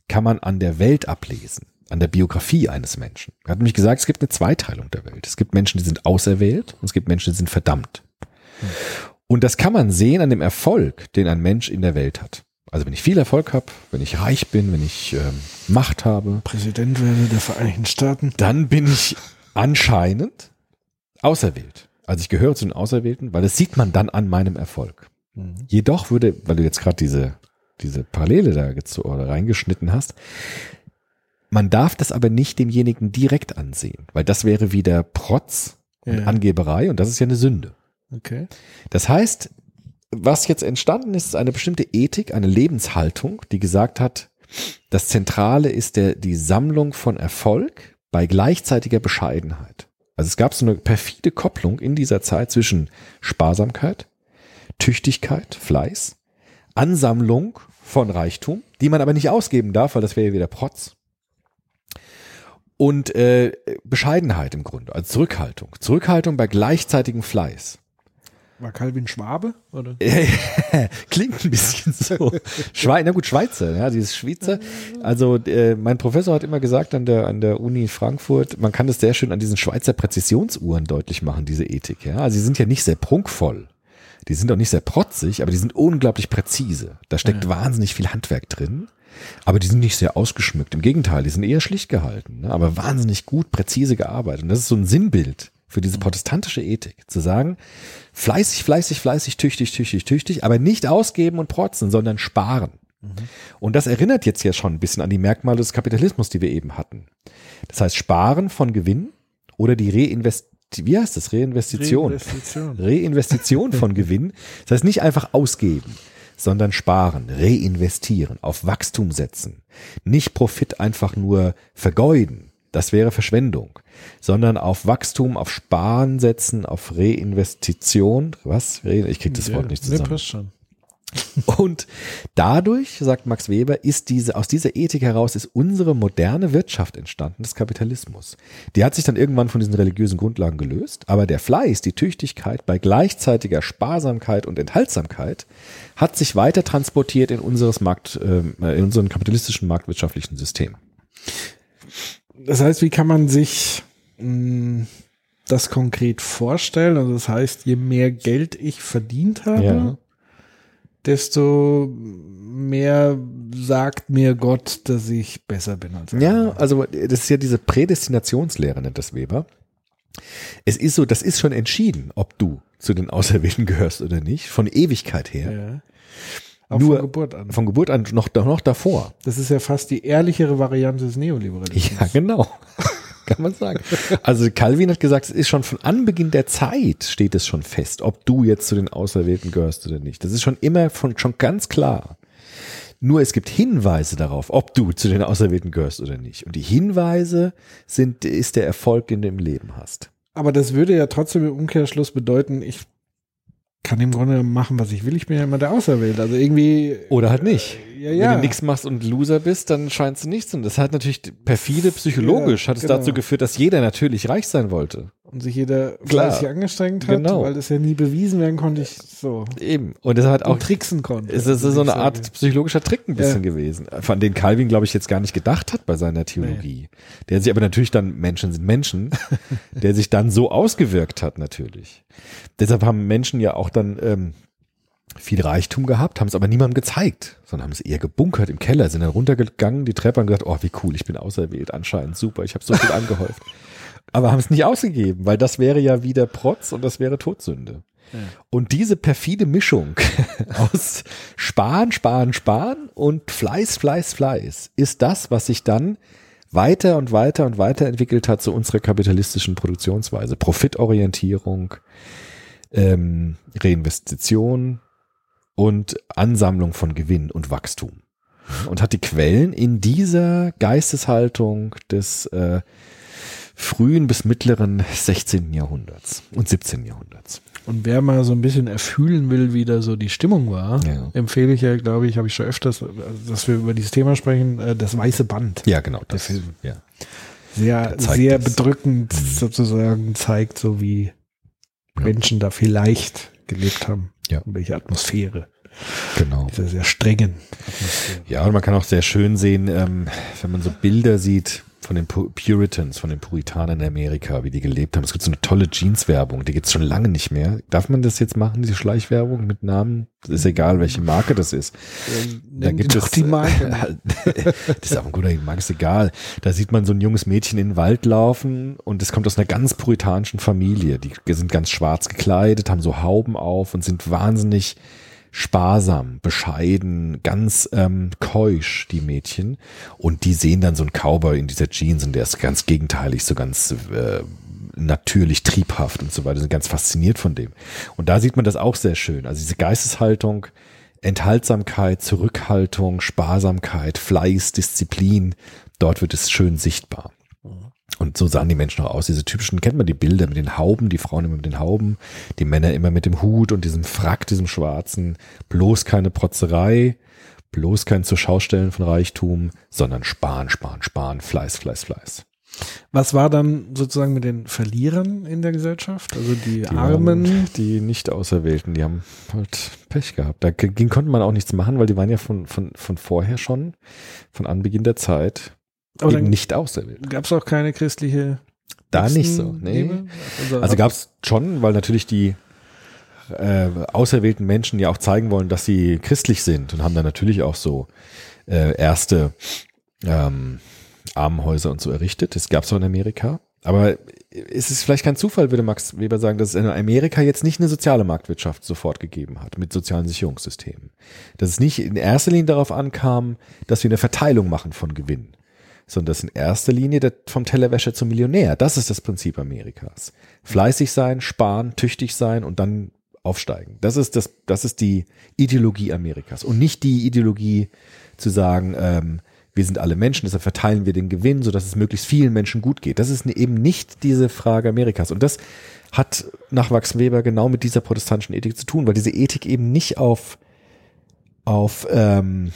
kann man an der Welt ablesen, an der Biografie eines Menschen. Er hat nämlich gesagt, es gibt eine Zweiteilung der Welt. Es gibt Menschen, die sind auserwählt und es gibt Menschen, die sind verdammt. Und das kann man sehen an dem Erfolg, den ein Mensch in der Welt hat. Also wenn ich viel Erfolg habe, wenn ich reich bin, wenn ich ähm, Macht habe, Präsident werde der Vereinigten Staaten. dann bin ich anscheinend auserwählt. Also ich gehöre zu den Auserwählten, weil das sieht man dann an meinem Erfolg. Jedoch würde, weil du jetzt gerade diese, diese Parallele da oder reingeschnitten hast, man darf das aber nicht demjenigen direkt ansehen, weil das wäre wieder Protz und Ja. Angeberei und das ist ja eine Sünde. Okay. Das heißt, was jetzt entstanden ist, ist eine bestimmte Ethik, eine Lebenshaltung, die gesagt hat, das Zentrale ist der, die Sammlung von Erfolg bei gleichzeitiger Bescheidenheit. Also es gab so eine perfide Kopplung in dieser Zeit zwischen Sparsamkeit, Tüchtigkeit, Fleiß, Ansammlung von Reichtum, die man aber nicht ausgeben darf, weil das wäre ja wieder Protz. Und äh, Bescheidenheit im Grunde, also Zurückhaltung. Zurückhaltung bei gleichzeitigem Fleiß. War Calvin Schwabe? Oder? [laughs] Klingt ein bisschen so. Schweiz, na gut, Schweizer, ja, dieses Schweizer. Also äh, mein Professor hat immer gesagt an der an der Uni Frankfurt, man kann das sehr schön an diesen Schweizer Präzisionsuhren deutlich machen, diese Ethik. Ja, also sie sind ja nicht sehr prunkvoll, die sind auch nicht sehr protzig, aber die sind unglaublich präzise. Da steckt wahnsinnig viel Handwerk drin. Aber die sind nicht sehr ausgeschmückt. Im Gegenteil, die sind eher schlicht gehalten, ne? aber wahnsinnig gut, präzise gearbeitet. Und das ist so ein Sinnbild für diese protestantische Ethik. Zu sagen, fleißig, fleißig, fleißig, tüchtig, tüchtig, tüchtig, aber nicht ausgeben und protzen, sondern sparen. Und das erinnert jetzt ja schon ein bisschen an die Merkmale des Kapitalismus, die wir eben hatten. Das heißt, sparen von Gewinn oder die Reinvest, wie heißt das? Reinvestition. Reinvestition. Reinvestition von [laughs] Gewinn. Das heißt nicht einfach ausgeben, sondern sparen, reinvestieren, auf Wachstum setzen. Nicht Profit einfach nur vergeuden. Das wäre Verschwendung, sondern auf Wachstum, auf Sparen setzen, auf Reinvestition. Was? Ich krieg das Wort nicht Nee, zusammen. passt schon. Und dadurch, sagt Max Weber, ist diese, aus dieser Ethik heraus ist unsere moderne Wirtschaft entstanden, des Kapitalismus. Die hat sich dann irgendwann von diesen religiösen Grundlagen gelöst, aber der Fleiß, die Tüchtigkeit bei gleichzeitiger Sparsamkeit und Enthaltsamkeit hat sich weiter transportiert in unseres Markt, ähm, in unseren kapitalistischen marktwirtschaftlichen System. Das heißt, wie kann man sich mh, das konkret vorstellen? Also das heißt, je mehr Geld ich verdient habe, Ja. Desto mehr sagt mir Gott, dass ich besser bin als Ja, andere. also das ist ja diese Prädestinationslehre, nennt das Weber. Es ist so, das ist schon entschieden, ob du zu den Auserwählten gehörst oder nicht, von Ewigkeit her. Ja. Auch Nur von Geburt an. Von Geburt an noch, noch davor. Das ist ja fast die ehrlichere Variante des Neoliberalismus. Ja, genau. [laughs] [laughs] Kann man sagen. Also Calvin hat gesagt, es ist schon von Anbeginn der Zeit steht es schon fest, ob du jetzt zu den Auserwählten gehörst oder nicht. Das ist schon immer von, schon ganz klar. Nur es gibt Hinweise darauf, ob du zu den Auserwählten gehörst oder nicht. Und die Hinweise sind, ist der Erfolg, den du im Leben hast. Aber das würde ja trotzdem im Umkehrschluss bedeuten, ich kann im Grunde machen, was ich will. Ich bin ja immer der Auserwählte. Also irgendwie, Oder halt nicht. ja, Wenn ja. du nichts machst und Loser bist, dann scheinst du nichts. Und das hat natürlich perfide psychologisch, Ja, hat es genau. dazu geführt, dass jeder natürlich reich sein wollte. Und sich jeder fleißig angestrengt hat, Genau. weil das ja nie bewiesen werden konnte, ich so Eben. Und das hat auch tricksen konnte. Es ist so wie eine Art psychologischer Trick ein bisschen Ja. gewesen, von den Calvin, glaube ich, jetzt gar nicht gedacht hat bei seiner Theologie. Der sich aber natürlich dann, Menschen sind Menschen, [laughs] der sich dann so ausgewirkt hat natürlich. Deshalb haben Menschen ja auch dann ähm, viel Reichtum gehabt, haben es aber niemandem gezeigt, sondern haben es eher gebunkert im Keller, sind dann runtergegangen, die Treppe und gesagt, oh, wie cool, ich bin auserwählt, anscheinend super, ich habe so viel [laughs] angehäuft. Aber haben es nicht ausgegeben, weil das wäre ja wieder Protz und das wäre Todsünde. Und diese perfide Mischung [laughs] aus Sparen, Sparen, Sparen und Fleiß, Fleiß, Fleiß ist das, was sich dann weiter und weiter und weiter entwickelt hat zu unserer kapitalistischen Produktionsweise. Profitorientierung, ähm, Reinvestition und Ansammlung von Gewinn und Wachstum. Und hat die Quellen in dieser Geisteshaltung des äh, frühen bis mittleren 16. Jahrhunderts und 17. Jahrhunderts. Und wer mal so ein bisschen erfühlen will, wie da so die Stimmung war, Ja. empfehle ich ja, glaube ich, habe ich schon öfters, dass wir über dieses Thema sprechen, äh, das weiße Band. Ja, genau. Das, Film. ja. Sehr, Der sehr das. bedrückend Mhm. sozusagen zeigt, so wie Ja. Menschen da vielleicht gelebt haben. Ja. Und welche Atmosphäre. genau. Diese sehr strengen Atmosphäre. Ja, und man kann auch sehr schön sehen, ähm, wenn man so Bilder sieht von den Pu- Puritans, von den Puritanern in Amerika, wie die gelebt haben. Es gibt so eine tolle Jeans-Werbung, die gibt's schon lange nicht mehr. Darf man das jetzt machen, diese Schleichwerbung mit Namen? Das ist egal, welche Marke das ist. Da Nennen gibt es doch die [laughs] Marke. das ist auch ein guter Marke, ist egal. Da sieht man so ein junges Mädchen in den Wald laufen und es kommt aus einer ganz puritanischen Familie. Die sind ganz schwarz gekleidet, haben so Hauben auf und sind wahnsinnig sparsam, bescheiden, ganz ähm, keusch, die Mädchen. Und die sehen dann so einen Cowboy in dieser Jeans und der ist ganz gegenteilig, so ganz äh, natürlich triebhaft und so weiter, sind ganz fasziniert von dem. Und da sieht man das auch sehr schön. Also diese Geisteshaltung, Enthaltsamkeit, Zurückhaltung, Sparsamkeit, Fleiß, Disziplin, dort wird es schön sichtbar. Und so sahen die Menschen auch aus. Diese typischen, kennt man die Bilder mit den Hauben, die Frauen immer mit den Hauben, die Männer immer mit dem Hut und diesem Frack, diesem schwarzen. Bloß keine Protzerei, bloß kein zur Schaustellen von Reichtum, sondern sparen, sparen, sparen, Fleiß, Fleiß, Fleiß. Was war dann sozusagen mit den Verlierern in der Gesellschaft? Also die, Die Armen. die nicht Auserwählten, die haben halt Pech gehabt. Dagegen konnte man auch nichts machen, weil die waren ja von, von, von vorher schon, von Anbeginn der Zeit, Aber eben nicht auserwählt. gab es auch keine christliche Da nicht so, nee. Also, Also gab es schon, weil natürlich die äh, auserwählten Menschen ja auch zeigen wollen, dass sie christlich sind und haben dann natürlich auch so äh, erste ähm, Armenhäuser und so errichtet. Das gab es auch in Amerika. Aber es ist vielleicht kein Zufall, würde Max Weber sagen, dass es in Amerika jetzt nicht eine soziale Marktwirtschaft sofort gegeben hat mit sozialen Sicherungssystemen. Dass es nicht in erster Linie darauf ankam, dass wir eine Verteilung machen von Gewinn, sondern dass in erster Linie der, vom Tellerwäscher zum Millionär. Das ist das Prinzip Amerikas. Fleißig sein, sparen, tüchtig sein und dann aufsteigen. Das ist das, das ist die Ideologie Amerikas und nicht die Ideologie zu sagen, ähm, wir sind alle Menschen, deshalb verteilen wir den Gewinn, sodass es möglichst vielen Menschen gut geht. Das ist eben nicht diese Frage Amerikas. Und das hat nach Max Weber genau mit dieser protestantischen Ethik zu tun, weil diese Ethik eben nicht auf, auf ähm,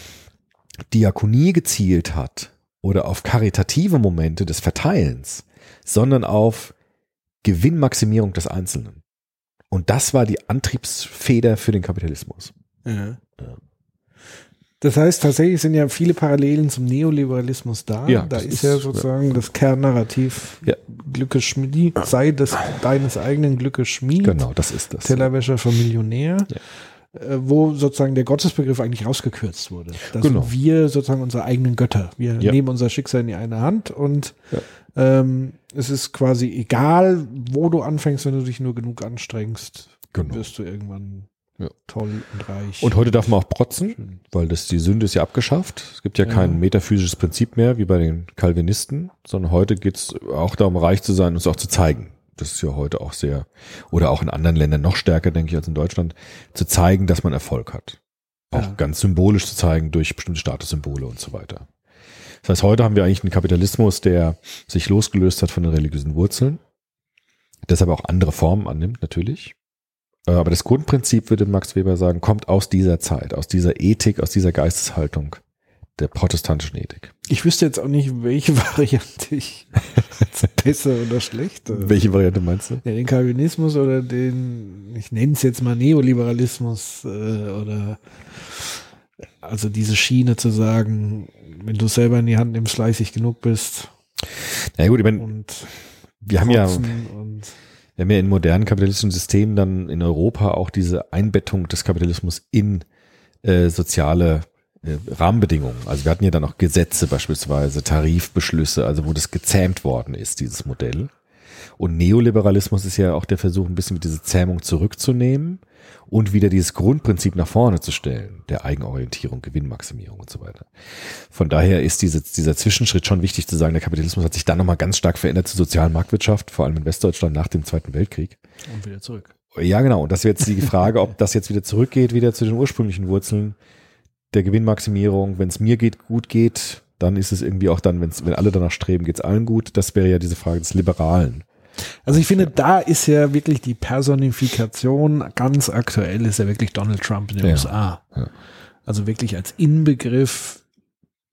Diakonie gezielt hat oder auf karitative Momente des Verteilens, sondern auf Gewinnmaximierung des Einzelnen. Und das war die Antriebsfeder für den Kapitalismus. Ja. Das heißt, tatsächlich sind ja viele Parallelen zum Neoliberalismus da. Ja, da das ist, ist- ja sozusagen das Kernnarrativ Ja. Glückes Schmiedi, sei des deines eigenen Glückes Schmied, Genau, das ist das. Tellerwäscher vom Millionär, wo sozusagen der Gottesbegriff eigentlich rausgekürzt wurde. Dass Genau. wir sozusagen unsere eigenen Götter, wir Ja. nehmen unser Schicksal in die eine Hand und Ja. ähm, es ist quasi egal, wo du anfängst, wenn du dich nur genug anstrengst, Genau. wirst du irgendwann Ja. toll und reich. Und heute darf man auch protzen, Schön. weil das die Sünde ist ja abgeschafft. Es gibt ja, Ja. kein metaphysisches Prinzip mehr wie bei den Calvinisten, sondern heute geht's auch darum, reich zu sein und es auch zu zeigen. Das ist ja heute auch sehr, oder auch in anderen Ländern noch stärker, denke ich, als in Deutschland, zu zeigen, dass man Erfolg hat. Auch Ja. ganz symbolisch zu zeigen durch bestimmte Statussymbole und so weiter. Das heißt, heute haben wir eigentlich einen Kapitalismus, der sich losgelöst hat von den religiösen Wurzeln, deshalb auch andere Formen annimmt, natürlich. Äh, Aber das Grundprinzip, würde Max Weber sagen, kommt aus dieser Zeit, aus dieser Ethik, aus dieser Geisteshaltung der protestantischen Ethik. Ich wüsste jetzt auch nicht, welche [laughs] Variante ich besser oder schlechter. Welche Variante meinst du? Ja, den Calvinismus oder den, ich nenne es jetzt mal Neoliberalismus äh, oder also diese Schiene zu sagen, wenn du selber in die Hand nimmst, fleißig genug bist Na gut, ich meine, und wir haben ja, Wir haben ja in modernen kapitalistischen Systemen dann in Europa auch diese Einbettung des Kapitalismus in äh, soziale Rahmenbedingungen. Also wir hatten ja dann auch Gesetze beispielsweise, Tarifbeschlüsse, also wo das gezähmt worden ist, dieses Modell. Und Neoliberalismus ist ja auch der Versuch, ein bisschen mit dieser Zähmung zurückzunehmen und wieder dieses Grundprinzip nach vorne zu stellen, der Eigenorientierung, Gewinnmaximierung und so weiter. Von daher ist diese, dieser Zwischenschritt schon wichtig zu sagen, der Kapitalismus hat sich dann nochmal ganz stark verändert zur sozialen Marktwirtschaft, vor allem in Westdeutschland nach dem Zweiten Weltkrieg. Und wieder zurück. Ja, genau. Und das ist jetzt die Frage, ob das jetzt wieder zurückgeht, wieder zu den ursprünglichen Wurzeln der Gewinnmaximierung. Wenn es mir geht, gut geht, dann ist es irgendwie auch dann, wenn's, wenn alle danach streben, geht es allen gut. Das wäre ja diese Frage des Liberalen. Also ich finde, da ist ja wirklich die Personifikation ganz aktuell, ist ja wirklich Donald Trump in den Ja. USA. Ja. Also wirklich als Inbegriff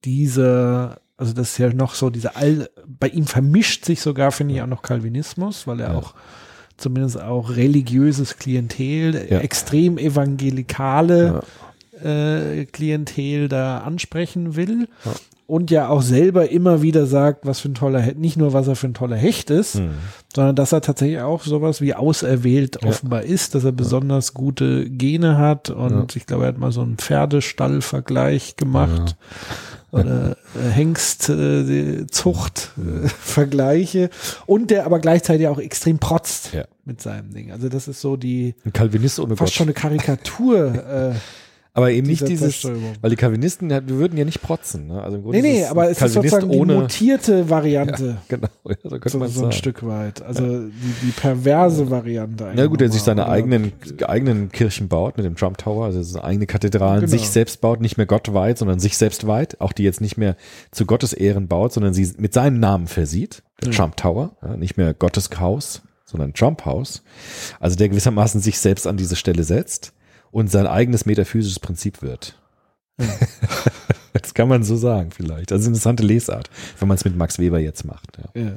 dieser, also das ist ja noch so diese all, bei ihm vermischt sich sogar, finde ich, auch noch Calvinismus, weil er Ja. auch zumindest auch religiöses Klientel, extrem evangelikale äh, Klientel da ansprechen will. Ja. Und ja auch selber immer wieder sagt, was für ein toller Hecht, nicht nur was er für ein toller Hecht ist, Hm. sondern dass er tatsächlich auch sowas wie auserwählt Ja. offenbar ist, dass er besonders gute Gene hat und ich glaube, er hat mal so einen Pferdestall-Vergleich gemacht oder äh, Hengst-Zucht-Vergleiche [laughs] und der aber gleichzeitig auch extrem protzt Ja. mit seinem Ding. Also das ist so die Ein Calvinist ohne fast Gott. schon eine Karikatur. [laughs] äh, Aber eben nicht dieses, weil die Calvinisten, ja, wir würden ja nicht protzen. Ne? Also im Grunde nee, nee, aber es ist sozusagen die ohne, mutierte [laughs] Variante. genau, ja, so könnte So, man so ein. Stück weit. Also die, die perverse Variante. Na gut, der sich seine Oder- eigenen, eigenen Kirchen baut mit dem Trump Tower, also seine eigene Kathedralen, Genau. sich selbst baut, nicht mehr Gott weiht, sondern sich selbst weiht, auch die jetzt nicht mehr zu Gottes Ehren baut, sondern sie mit seinem Namen versieht, der Ja. Trump Tower, ja, nicht mehr Gottes Haus, sondern Trump Haus. Also der gewissermaßen sich selbst an diese Stelle setzt und sein eigenes metaphysisches Prinzip wird. [laughs] das kann man so sagen vielleicht. Das ist eine interessante Lesart, wenn man es mit Max Weber jetzt macht. Ja. Ja.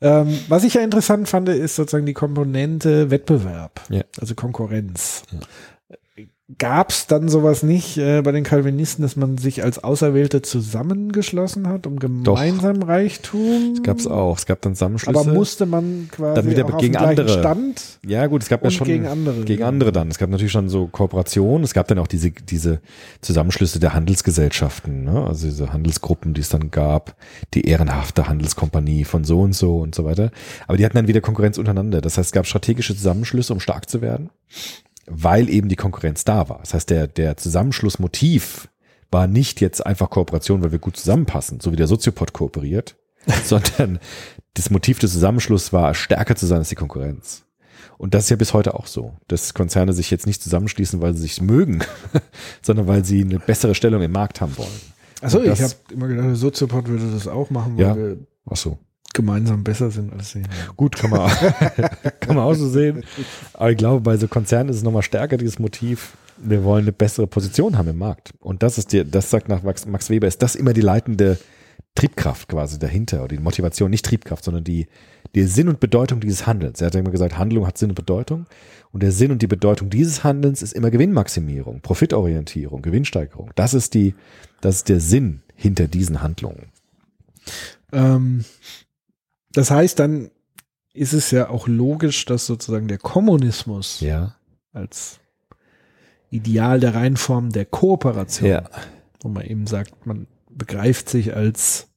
Ähm, was ich ja interessant fand, ist sozusagen die Komponente Wettbewerb, Ja. also Konkurrenz. Gab es dann sowas nicht äh, bei den Calvinisten, dass man sich als Auserwählte zusammengeschlossen hat, um gemeinsam Reichtum? Das gab es auch. Es gab dann Zusammenschlüsse. Aber musste man quasi Dann wieder auch gegen andere. Stand Ja, gut, es gab ja schon gegen andere. gegen andere dann. Es gab natürlich schon so Kooperationen. Es gab dann auch diese, diese Zusammenschlüsse der Handelsgesellschaften, ne? also diese Handelsgruppen, die es dann gab, die ehrenhafte Handelskompanie von so und so und so weiter. Aber die hatten dann wieder Konkurrenz untereinander. Das heißt, es gab strategische Zusammenschlüsse, um stark zu werden, weil eben die Konkurrenz da war. Das heißt, der, der Zusammenschlussmotiv war nicht jetzt einfach Kooperation, weil wir gut zusammenpassen, so wie der Soziopod kooperiert, [laughs] sondern das Motiv des Zusammenschlusses war, stärker zu sein als die Konkurrenz. Und das ist ja bis heute auch so, dass Konzerne sich jetzt nicht zusammenschließen, weil sie sich mögen, [laughs] sondern weil sie eine bessere Stellung im Markt haben wollen. Achso, ich habe immer gedacht, der Soziopod würde das auch machen, weil Ja. wir Ach so. Gemeinsam besser sind als sie. Gut, kann man, [laughs] kann man auch so sehen. Aber ich glaube, bei so Konzernen ist es nochmal stärker, dieses Motiv, wir wollen eine bessere Position haben im Markt. Und das ist dir, das sagt nach Max, Max Weber, ist das immer die leitende Triebkraft quasi dahinter oder die Motivation, nicht Triebkraft, sondern die, die Sinn und Bedeutung dieses Handelns. Er hat ja immer gesagt, Handlung hat Sinn und Bedeutung. Und der Sinn und die Bedeutung dieses Handelns ist immer Gewinnmaximierung, Profitorientierung, Gewinnsteigerung. Das ist die, das ist der Sinn hinter diesen Handlungen. Ähm, das heißt, dann ist es ja auch logisch, dass sozusagen der Kommunismus Ja. als Ideal der Reinform der Kooperation, Ja. wo man eben sagt, man begreift sich als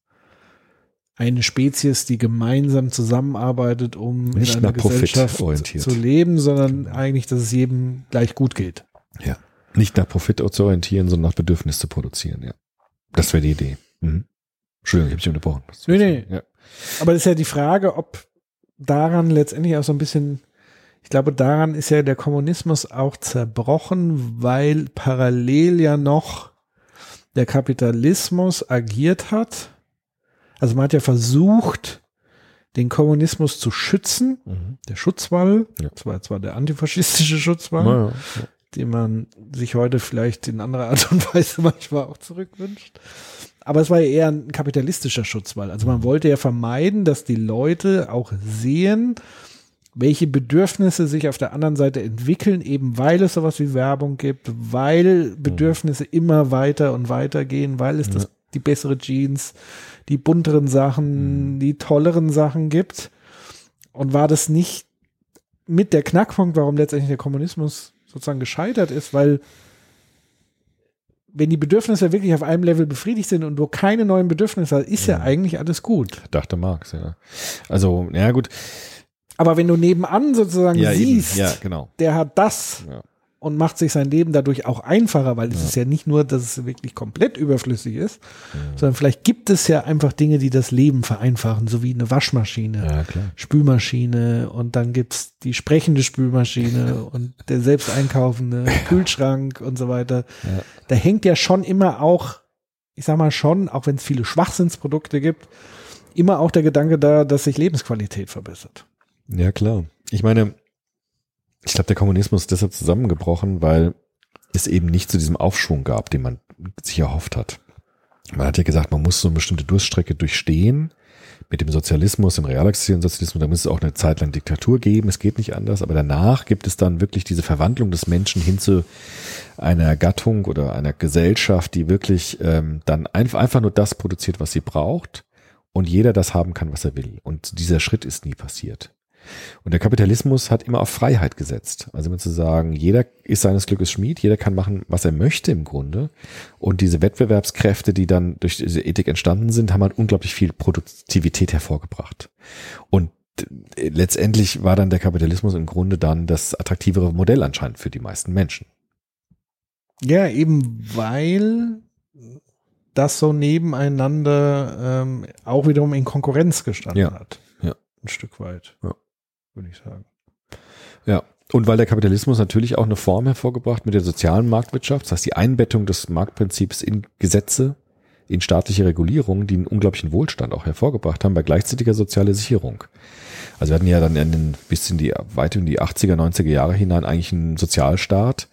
eine Spezies, die gemeinsam zusammenarbeitet, um Nicht in einer Gesellschaft zu leben, sondern eigentlich, dass es jedem gleich gut geht. Ja. Nicht nach Profit zu orientieren, sondern nach Bedürfnis zu produzieren, ja. Das wäre die Idee. Mhm. Entschuldigung, ich habe dich unterbrochen. Nee, nee. Ja. Aber das ist ja die Frage, ob daran letztendlich auch so ein bisschen, ich glaube, daran ist ja der Kommunismus auch zerbrochen, weil parallel ja noch der Kapitalismus agiert hat. Also man hat ja versucht, den Kommunismus zu schützen, Mhm. der Schutzwall, Ja. das war zwar der antifaschistische Schutzwall, Ja, ja. Den man sich heute vielleicht in anderer Art und Weise [laughs] manchmal auch zurückwünscht. Aber es war ja eher ein kapitalistischer Schutzwall. Also man wollte ja vermeiden, dass die Leute auch sehen, welche Bedürfnisse sich auf der anderen Seite entwickeln, eben weil es sowas wie Werbung gibt, weil Bedürfnisse immer weiter und weiter gehen, weil es das, die bessere Jeans, die bunteren Sachen, die tolleren Sachen gibt. Und war das nicht mit der Knackpunkt, warum letztendlich der Kommunismus sozusagen gescheitert ist, weil wenn die Bedürfnisse wirklich auf einem Level befriedigt sind und du keine neuen Bedürfnisse hast, ist ja, Ja. eigentlich alles gut. Dachte Marx, ja. Also, ja gut. Aber wenn du nebenan sozusagen Ja, siehst, Ja, genau. der hat das. Und macht sich sein Leben dadurch auch einfacher, weil es ist ja nicht nur, dass es wirklich komplett überflüssig ist, sondern vielleicht gibt es ja einfach Dinge, die das Leben vereinfachen, so wie eine Waschmaschine. Ja. Spülmaschine und dann gibt's die sprechende Spülmaschine [laughs] und der selbst einkaufende Kühlschrank und so weiter. Ja. Da hängt ja schon immer auch, ich sag mal schon, auch wenn es viele Schwachsinnsprodukte gibt, immer auch der Gedanke da, dass sich Lebensqualität verbessert. Ja, klar. Ich meine, ich glaube, der Kommunismus ist deshalb zusammengebrochen, weil es eben nicht zu diesem Aufschwung gab, den man sich erhofft hat. Man hat ja gesagt, man muss so eine bestimmte Durststrecke durchstehen. Mit dem Sozialismus, dem real existierenden Sozialismus, da muss es auch eine Zeit lang Diktatur geben. Es geht nicht anders. Aber danach gibt es dann wirklich diese Verwandlung des Menschen hin zu einer Gattung oder einer Gesellschaft, die wirklich ähm, dann einfach, einfach nur das produziert, was sie braucht und jeder das haben kann, was er will. Und dieser Schritt ist nie passiert. Und der Kapitalismus hat immer auf Freiheit gesetzt. Also immer zu sagen, jeder ist seines Glückes Schmied, jeder kann machen, was er möchte im Grunde. Und diese Wettbewerbskräfte, die dann durch diese Ethik entstanden sind, haben halt unglaublich viel Produktivität hervorgebracht. Und letztendlich war dann der Kapitalismus im Grunde dann das attraktivere Modell anscheinend für die meisten Menschen. Ja, eben weil das so nebeneinander ähm, auch wiederum in Konkurrenz gestanden Ja, hat. ja. Ein Stück weit, Ja. Würde ich sagen. Ja. Und weil der Kapitalismus natürlich auch eine Form hervorgebracht mit der sozialen Marktwirtschaft, das heißt die Einbettung des Marktprinzips in Gesetze, in staatliche Regulierung, die einen unglaublichen Wohlstand auch hervorgebracht haben, bei gleichzeitiger sozialer Sicherung. Also wir hatten ja dann in den, bis in die, weit in die 80er, 90er Jahre hinein eigentlich einen Sozialstaat,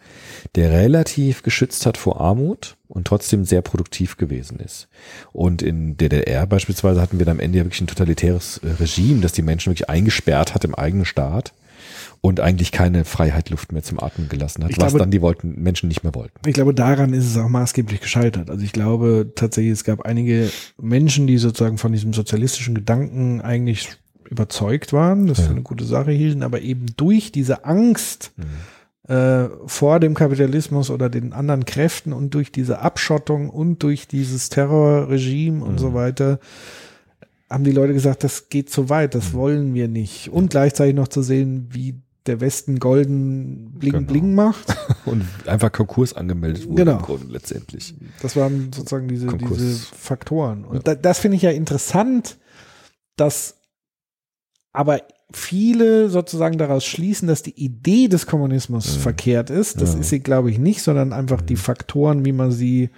der relativ geschützt hat vor Armut und trotzdem sehr produktiv gewesen ist. Und in der DDR beispielsweise hatten wir dann am Ende ja wirklich ein totalitäres äh, Regime, das die Menschen wirklich eingesperrt hat im eigenen Staat und eigentlich keine Freiheit Luft mehr zum Atmen gelassen hat, Ich was glaube- dann die wollten, Menschen nicht mehr wollten. Ich glaube, daran ist es auch maßgeblich gescheitert. Also ich glaube tatsächlich, es gab einige Menschen, die sozusagen von diesem sozialistischen Gedanken eigentlich überzeugt waren, das Ja. für eine gute Sache hielten, aber eben durch diese Angst Mhm. Äh, vor dem Kapitalismus oder den anderen Kräften und durch diese Abschottung und durch dieses Terrorregime und Mhm. so weiter haben die Leute gesagt, das geht zu weit, das Mhm. wollen wir nicht. Und gleichzeitig noch zu sehen, wie der Westen golden bling Genau. bling macht. [laughs] Und einfach Konkurs angemeldet wurde Genau. im Grunde letztendlich. Das waren sozusagen diese, Konkurs. diese Faktoren. Und Ja. da, das finde ich ja interessant, dass aber viele sozusagen daraus schließen, dass die Idee des Kommunismus Mhm. verkehrt ist. Das Ja. ist sie, glaube ich, nicht, sondern einfach die Mhm. Faktoren, wie man sie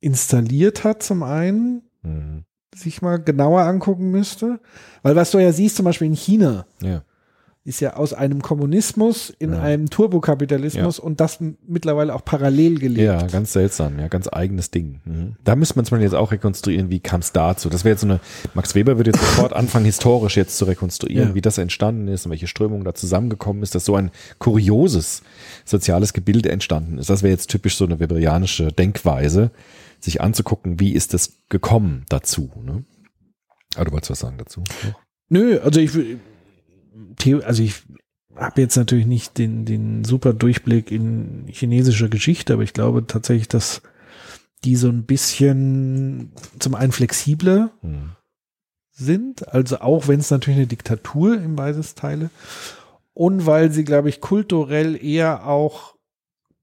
installiert hat, zum einen, Mhm. sich mal genauer angucken müsste. Weil was du ja siehst, zum Beispiel in China, Ja. Ist ja aus einem Kommunismus in Ja. einem Turbokapitalismus und das mittlerweile auch parallel gelebt. Ja, ganz seltsam, ja, ganz eigenes Ding. Mhm. Da müsste man zum Beispiel jetzt auch rekonstruieren, wie kam es dazu. Das wäre jetzt so eine, Max Weber würde jetzt sofort [laughs] anfangen, historisch jetzt zu rekonstruieren, Ja. wie das entstanden ist und welche Strömung da zusammengekommen ist, dass so ein kurioses soziales Gebilde entstanden ist. Das wäre jetzt typisch so eine weberianische Denkweise, sich anzugucken, wie ist das gekommen dazu. Ne? Aber du wolltest was sagen dazu? Noch? Nö, also ich will, Theo- also ich habe jetzt natürlich nicht den, den super Durchblick in chinesischer Geschichte, aber ich glaube tatsächlich, dass die so ein bisschen zum einen flexibler Mhm. sind, also auch wenn es natürlich eine Diktatur im beides Teile und weil sie, glaube ich, kulturell eher auch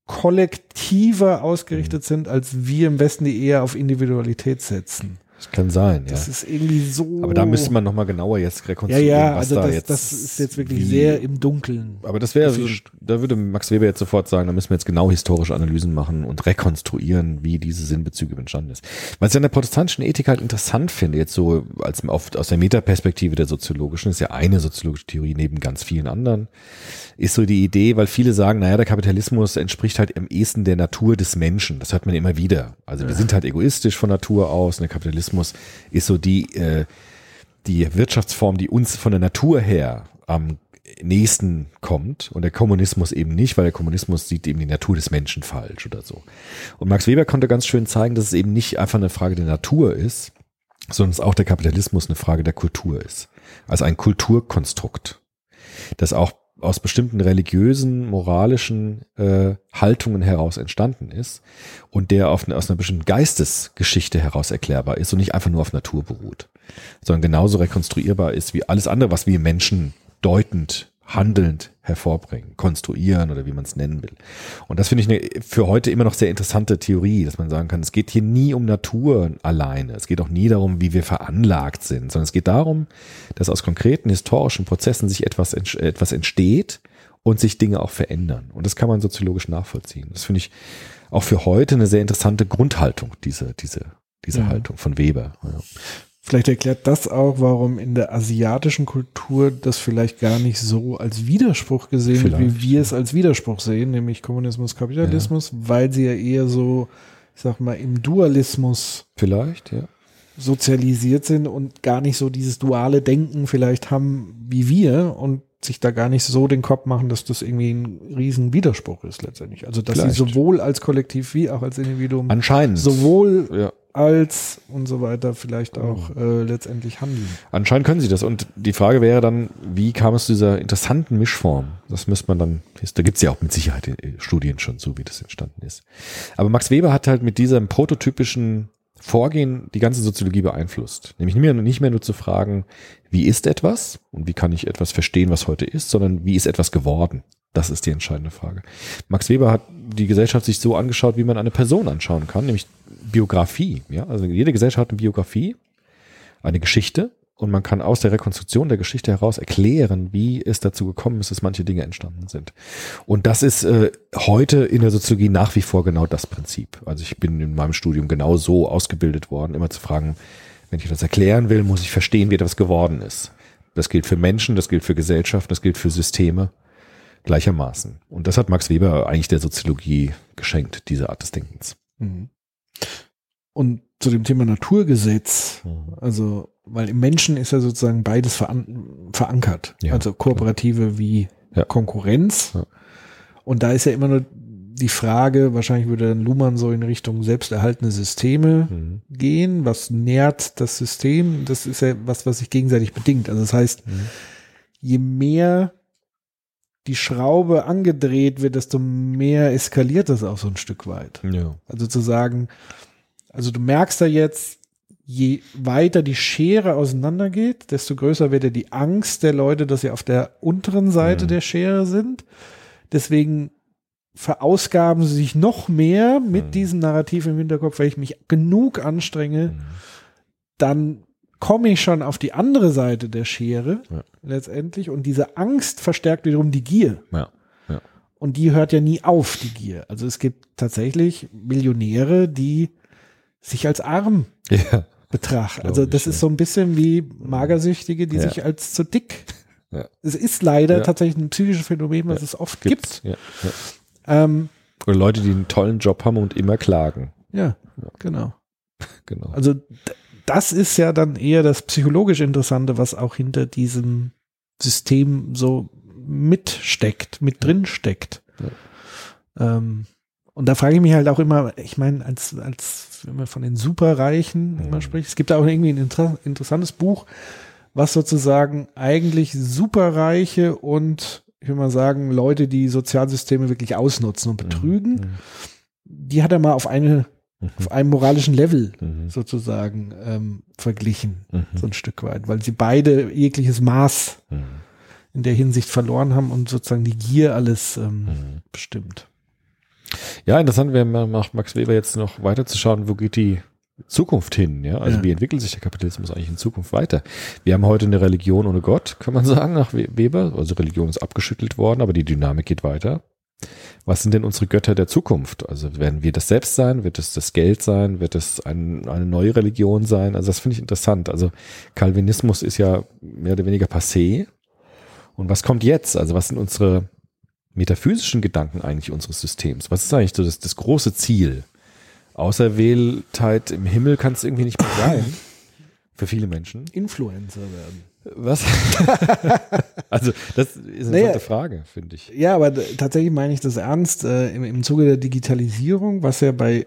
kollektiver ausgerichtet sind, als wir im Westen, die eher auf Individualität setzen. Das kann sein, ja. Das ist irgendwie so. Aber da müsste man nochmal genauer jetzt ja, rekonstruieren, ja, was also da das, jetzt. das ist jetzt wirklich wie- sehr im Dunkeln. Aber das wäre, so, Gefischt. da würde Max Weber jetzt sofort sagen, da müssen wir jetzt genau historische Analysen machen und rekonstruieren, wie diese Sinnbezüge entstanden ist. Was ich an der protestantischen Ethik halt interessant finde, jetzt so als auf, aus der Metaperspektive der soziologischen, ist ja eine soziologische Theorie neben ganz vielen anderen, ist so die Idee, weil viele sagen, naja, der Kapitalismus entspricht halt am ehesten der Natur des Menschen. Das hört man immer wieder. Also wir sind halt egoistisch von Natur aus und der Kapitalismus ist so die, äh, die Wirtschaftsform, die uns von der Natur her am nächsten kommt und der Kommunismus eben nicht, weil der Kommunismus sieht eben die Natur des Menschen falsch oder so. Und Max Weber konnte ganz schön zeigen, dass es eben nicht einfach eine Frage der Natur ist, sondern dass auch der Kapitalismus eine Frage der Kultur ist. Also ein Kulturkonstrukt. das auch aus bestimmten religiösen, moralischen äh, Haltungen heraus entstanden ist und der auf eine, aus einer bestimmten Geistesgeschichte heraus erklärbar ist und nicht einfach nur auf Natur beruht, sondern genauso rekonstruierbar ist wie alles andere, was wir Menschen deutend handelnd hervorbringen, konstruieren oder wie man es nennen will. Und das finde ich eine für heute immer noch sehr interessante Theorie, dass man sagen kann, es geht hier nie um Natur alleine. Es geht auch nie darum, wie wir veranlagt sind, sondern es geht darum, dass aus konkreten historischen Prozessen sich etwas, etwas entsteht und sich Dinge auch verändern. Und das kann man soziologisch nachvollziehen. Das finde ich auch für heute eine sehr interessante Grundhaltung, diese, diese, diese Mhm. Haltung von Weber. Ja. Vielleicht erklärt das auch, warum in der asiatischen Kultur das vielleicht gar nicht so als Widerspruch gesehen wird, wie wir es als Widerspruch sehen, nämlich Kommunismus, Kapitalismus, weil sie ja eher so, ich sag mal, im Dualismus Vielleicht, ja. sozialisiert sind und gar nicht so dieses duale Denken vielleicht haben wie wir und sich da gar nicht so den Kopf machen, dass das irgendwie ein riesen Widerspruch ist letztendlich. Also dass Vielleicht. sie sowohl als Kollektiv wie auch als Individuum Anscheinend. sowohl ja. Als und so weiter vielleicht auch äh, letztendlich handeln. Anscheinend können sie das. Und die Frage wäre dann, wie kam es zu dieser interessanten Mischform? Das müsste man dann, da gibt es ja auch mit Sicherheit äh, Studien schon zu, wie das entstanden ist. Aber Max Weber hat halt mit diesem prototypischen Vorgehen die ganze Soziologie beeinflusst. Nämlich nicht mehr, nicht mehr nur zu fragen, wie ist etwas und wie kann ich etwas verstehen, was heute ist, sondern wie ist etwas geworden? Das ist die entscheidende Frage. Max Weber hat die Gesellschaft sich so angeschaut, wie man eine Person anschauen kann, nämlich Biografie. Ja, also jede Gesellschaft hat eine Biografie, eine Geschichte und man kann aus der Rekonstruktion der Geschichte heraus erklären, wie es dazu gekommen ist, dass manche Dinge entstanden sind. Und das ist äh, heute in der Soziologie nach wie vor genau das Prinzip. Also ich bin in meinem Studium genau so ausgebildet worden, immer zu fragen, wenn ich das erklären will, muss ich verstehen, wie etwas geworden ist. Das gilt für Menschen, das gilt für Gesellschaften, das gilt für Systeme gleichermaßen. Und das hat Max Weber eigentlich der Soziologie geschenkt, diese Art des Denkens. Mhm. Und zu dem Thema Naturgesetz, also, weil im Menschen ist ja sozusagen beides veran verankert. Ja, also kooperative wie Ja. Konkurrenz. Ja. Und da ist ja immer nur die Frage, wahrscheinlich würde dann Luhmann so in Richtung selbsterhaltende Systeme Mhm. gehen, was nährt das System. Das ist ja was, was sich gegenseitig bedingt. Also das heißt, Mhm. je mehr die Schraube angedreht wird, desto mehr eskaliert das auch so ein Stück weit. Ja. Also zu sagen, also du merkst da jetzt, je weiter die Schere auseinandergeht, desto größer wird ja die Angst der Leute, dass sie auf der unteren Seite Mhm. der Schere sind. Deswegen verausgaben sie sich noch mehr mit Mhm. diesem Narrativ im Hinterkopf, weil ich mich genug anstrenge, Mhm. dann komme ich schon auf die andere Seite der Schere Ja. letztendlich und diese Angst verstärkt wiederum die Gier. Ja. Und die hört ja nie auf, die Gier. Also es gibt tatsächlich Millionäre, die sich als arm [laughs] Ja. betrachten. Also ich, das ja. ist so ein bisschen wie Magersüchtige, die Ja. sich als zu dick. [laughs] Ja. Es ist leider Ja. tatsächlich ein psychisches Phänomen, was Ja. es oft Gibt's. gibt. Ja. ja. Ähm, Oder Leute, die einen tollen Job haben und immer klagen. ja, Ja. genau. [laughs] Genau. Also das ist ja dann eher das psychologisch Interessante, was auch hinter diesem System so mitsteckt, mit drin steckt. Ähm, und da frage ich mich halt auch immer, ich meine, als, als wenn man von den Superreichen Mhm. immer spricht, es gibt da auch irgendwie ein inter interessantes Buch, was sozusagen eigentlich Superreiche und ich will mal sagen, Leute, die Sozialsysteme wirklich ausnutzen und betrügen, Mhm. die hat er mal auf eine, Mhm. auf einem moralischen Level Mhm. sozusagen ähm, verglichen, Mhm. so ein Stück weit, weil sie beide jegliches Maß Mhm. in der Hinsicht verloren haben und sozusagen die Gier alles ähm, Mhm. bestimmt. Ja, interessant wäre nach Max Weber jetzt noch weiterzuschauen, wo geht die Zukunft hin, ja? Also Ja. wie entwickelt sich der Kapitalismus eigentlich in Zukunft weiter? Wir haben heute eine Religion ohne Gott, kann man [laughs] sagen, nach We- Weber. Also Religion ist abgeschüttelt worden, aber die Dynamik geht weiter. Was sind denn unsere Götter der Zukunft? Also werden wir das selbst sein? Wird es das Geld sein? Wird es ein, eine neue Religion sein? Also das finde ich interessant. Also Calvinismus ist ja mehr oder weniger passé. Und was kommt jetzt? Also was sind unsere metaphysischen Gedanken eigentlich unseres Systems? Was ist eigentlich so das, das große Ziel? Auserwähltheit im Himmel kann es irgendwie nicht mehr sein. [clears throat] Für viele Menschen. Influencer werden. Was? [laughs] also, das ist eine Naja. interessante Frage, finde ich. Ja, aber tatsächlich meine ich das ernst. Äh, im, Im Zuge der Digitalisierung, was ja bei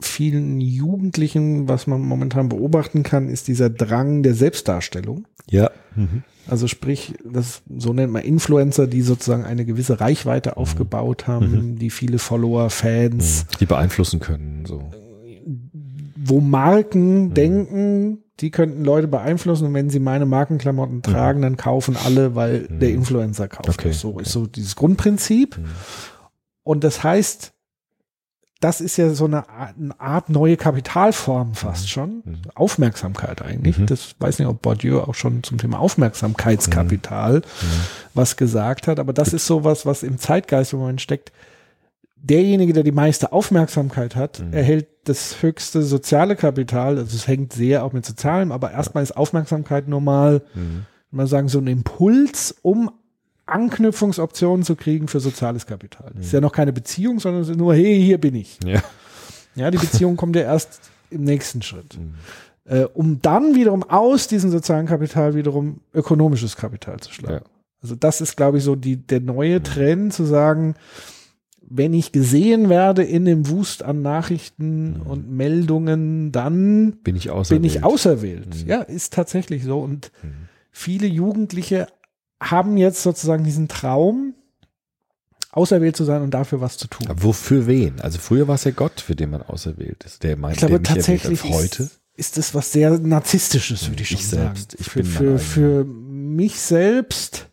vielen Jugendlichen, was man momentan beobachten kann, ist dieser Drang der Selbstdarstellung. Ja. Mhm. Also sprich, das so nennt man Influencer, die sozusagen eine gewisse Reichweite aufgebaut haben, die viele Follower, Fans, Die beeinflussen können. So. wo Marken denken, die könnten Leute beeinflussen und wenn sie meine Markenklamotten tragen, dann kaufen alle, weil der Influencer kauft. Okay. So okay. ist so dieses Grundprinzip. Und das heißt, das ist ja so eine Art, eine Art neue Kapitalform fast schon. Aufmerksamkeit eigentlich. Mhm. Das weiß nicht, ob Bourdieu auch schon zum Thema Aufmerksamkeitskapital was gesagt hat, aber das ist sowas, was im Zeitgeist im Moment steckt. Derjenige, der die meiste Aufmerksamkeit hat, erhält das höchste soziale Kapital. Also es hängt sehr auch mit Sozialem, aber erstmal ist Aufmerksamkeit normal, mal sagen, so ein Impuls, um Anknüpfungsoptionen zu kriegen für soziales Kapital. Das ist ja noch keine Beziehung, sondern es ist nur, hey, hier bin ich. Ja. Ja, die Beziehung kommt ja erst im nächsten Schritt. Äh, um dann wiederum aus diesem sozialen Kapital wiederum ökonomisches Kapital zu schlagen. Ja. Also das ist, glaube ich, so die, der neue Trend zu sagen, wenn ich gesehen werde in dem Wust an Nachrichten und Meldungen, dann Bin ich auserwählt. bin ich auserwählt. Ja, ist tatsächlich so. Und viele Jugendliche haben jetzt sozusagen diesen Traum, auserwählt zu sein und dafür was zu tun. Aber wofür wen? Also früher war es ja Gott, für den man auserwählt ist. Der meint, Ich glaube tatsächlich hat. heute. ist, ist das was sehr narzisstisches, würde ich Ich schon sagen. selbst, ich für, bin für, für mich selbst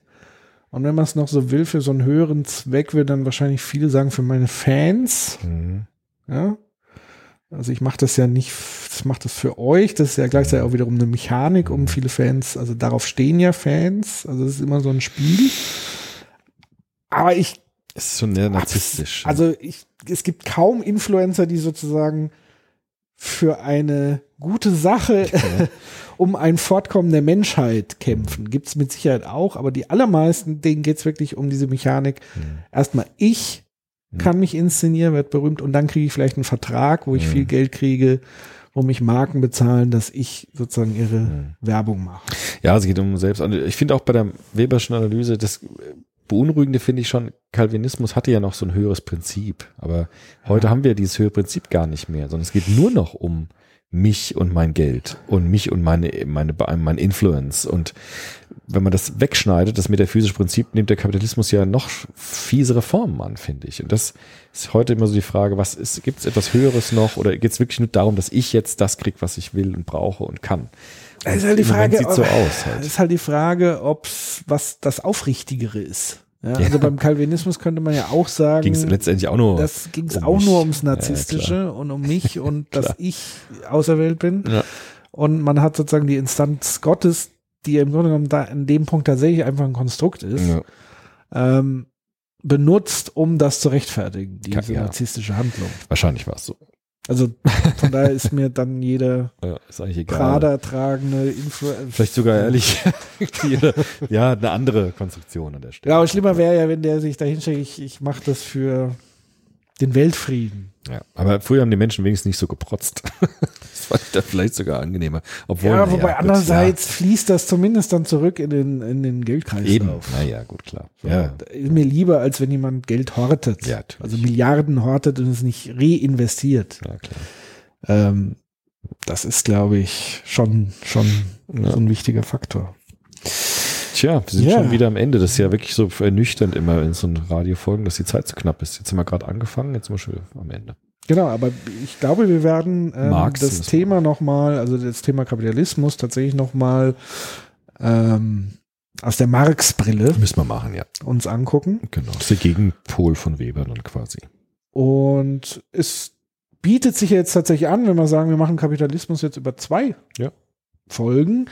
und wenn man es noch so will, für so einen höheren Zweck, würde dann wahrscheinlich viele sagen, für meine Fans. Mhm. Ja. Also ich mache das ja nicht, ich mache das für euch. Das ist ja gleichzeitig auch wiederum eine Mechanik, um viele Fans, also darauf stehen ja Fans. Also das ist immer so ein Spiel. Aber ich Es ist schon sehr narzisstisch. also ich, es gibt kaum Influencer, die sozusagen für eine gute Sache [laughs] um ein Fortkommen der Menschheit kämpfen. Gibt's mit Sicherheit auch, aber die allermeisten, denen geht's wirklich um diese Mechanik. Erstmal ich kann mich inszenieren, werd berühmt und dann kriege ich vielleicht einen Vertrag, wo ich viel Geld kriege, wo mich Marken bezahlen, dass ich sozusagen ihre Werbung mache. Ja, es geht um selbst. Ich finde auch bei der Weberschen Analyse, das Beunruhigende finde ich schon, Calvinismus hatte ja noch so ein höheres Prinzip. Aber heute haben wir dieses höhere Prinzip gar nicht mehr, sondern es geht nur noch um mich und mein Geld und mich und meine, meine, mein Influence. Und wenn man das wegschneidet, das metaphysische Prinzip, nimmt der Kapitalismus ja noch fiesere Formen an, finde ich. Und das ist heute immer so die Frage, was ist, gibt es etwas Höheres noch oder geht es wirklich nur darum, dass ich jetzt das kriege, was ich will und brauche und kann? Das ist halt die Im Moment Frage, sieht so ob- aus halt. Das ist halt die Frage, ob's was das Aufrichtigere ist. Ja, also beim Calvinismus könnte man ja auch sagen, Ging es letztendlich auch nur. das ging es um auch mich. nur ums Ja, Narzisstische und um mich [laughs] und dass ich auserwählt bin. Ja. Und man hat sozusagen die Instanz Gottes, die im Grunde genommen da in dem Punkt tatsächlich einfach ein Konstrukt ist, Ja. ähm, benutzt, um das zu rechtfertigen, diese Ja. narzisstische Handlung. Wahrscheinlich war es so. Also von daher ist mir dann jeder [laughs] Ja. Prada tragende Influencer. Vielleicht sogar ehrlich, [laughs] jede- ja, eine andere Konstruktion an der Stelle. Ja, aber schlimmer wäre ja, wenn der sich da hinstellt, ich, ich mache das für den Weltfrieden. Ja, aber früher haben die Menschen wenigstens nicht so geprotzt. [laughs] das ich da vielleicht sogar angenehmer. Obwohl, ja, wobei gut, andererseits fließt das zumindest dann zurück in den, in den ja, Geldkreislauf. eben. Naja, gut, klar. Ja, Ist mir lieber, als wenn jemand Geld hortet. Ja, natürlich. also Milliarden hortet und es nicht reinvestiert. ja, klar. Ähm, das ist, glaube ich, schon, schon Ja. so ein wichtiger Faktor. Tja, wir sind Ja. schon wieder am Ende. Das ist ja wirklich so ernüchternd immer in so Radiofolgen, dass die Zeit zu knapp ist. Jetzt sind wir gerade angefangen, jetzt sind wir schon wieder am Ende. Genau, aber ich glaube, wir werden ähm, Marx das Thema nochmal, also das Thema Kapitalismus tatsächlich nochmal ähm, aus der Marx-Brille Müssen wir machen, ja. uns angucken. Genau. Das ist der Gegenpol von Weber dann quasi. Und es bietet sich jetzt tatsächlich an, wenn wir sagen, wir machen Kapitalismus jetzt über zwei Ja. Folgen,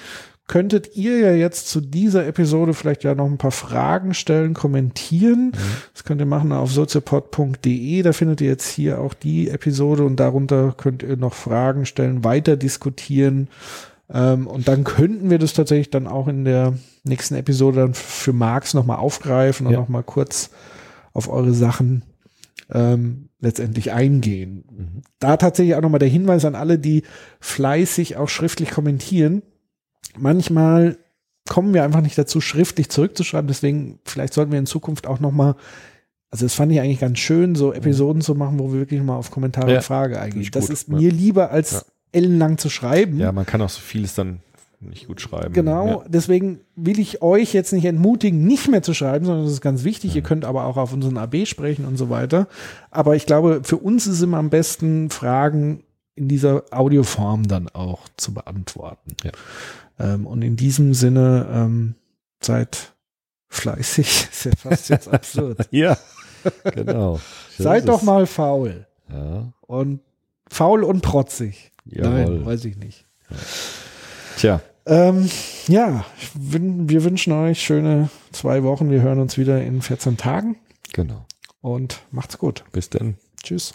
könntet ihr ja jetzt zu dieser Episode vielleicht ja noch ein paar Fragen stellen, kommentieren. Das könnt ihr machen auf soziopod.de. Da findet ihr jetzt hier auch die Episode und darunter könnt ihr noch Fragen stellen, weiter diskutieren. Ähm, und dann könnten wir das tatsächlich dann auch in der nächsten Episode dann für Marx nochmal aufgreifen und Ja. nochmal kurz auf eure Sachen ähm, letztendlich eingehen. Da tatsächlich auch nochmal der Hinweis an alle, die fleißig auch schriftlich kommentieren. Manchmal kommen wir einfach nicht dazu, schriftlich zurückzuschreiben. Deswegen, vielleicht sollten wir in Zukunft auch nochmal, also das fand ich eigentlich ganz schön, so Episoden zu machen, wo wir wirklich mal auf Kommentare Ja, und Frage finde eingehen. ich Das ist ja. mir lieber, als Ja. ellenlang zu schreiben. Ja, man kann auch so vieles dann nicht gut schreiben. Genau, Ja. deswegen will ich euch jetzt nicht entmutigen, nicht mehr zu schreiben, sondern das ist ganz wichtig. Ihr könnt aber auch auf unseren AB sprechen und so weiter. Aber ich glaube, für uns ist immer am besten, Fragen in dieser Audioform dann auch zu beantworten. Ja. Ähm, und in diesem Sinne, ähm, seid fleißig, [laughs] ist ja fast jetzt absurd. [laughs] Ja, genau. So seid doch mal faul. Ja, Und faul und protzig. jawohl. Nein, weiß ich nicht. Tja, Ähm, ja, wir wünschen euch schöne zwei Wochen. Wir hören uns wieder in 14 Tagen genau. und macht's gut. Bis dann. Tschüss.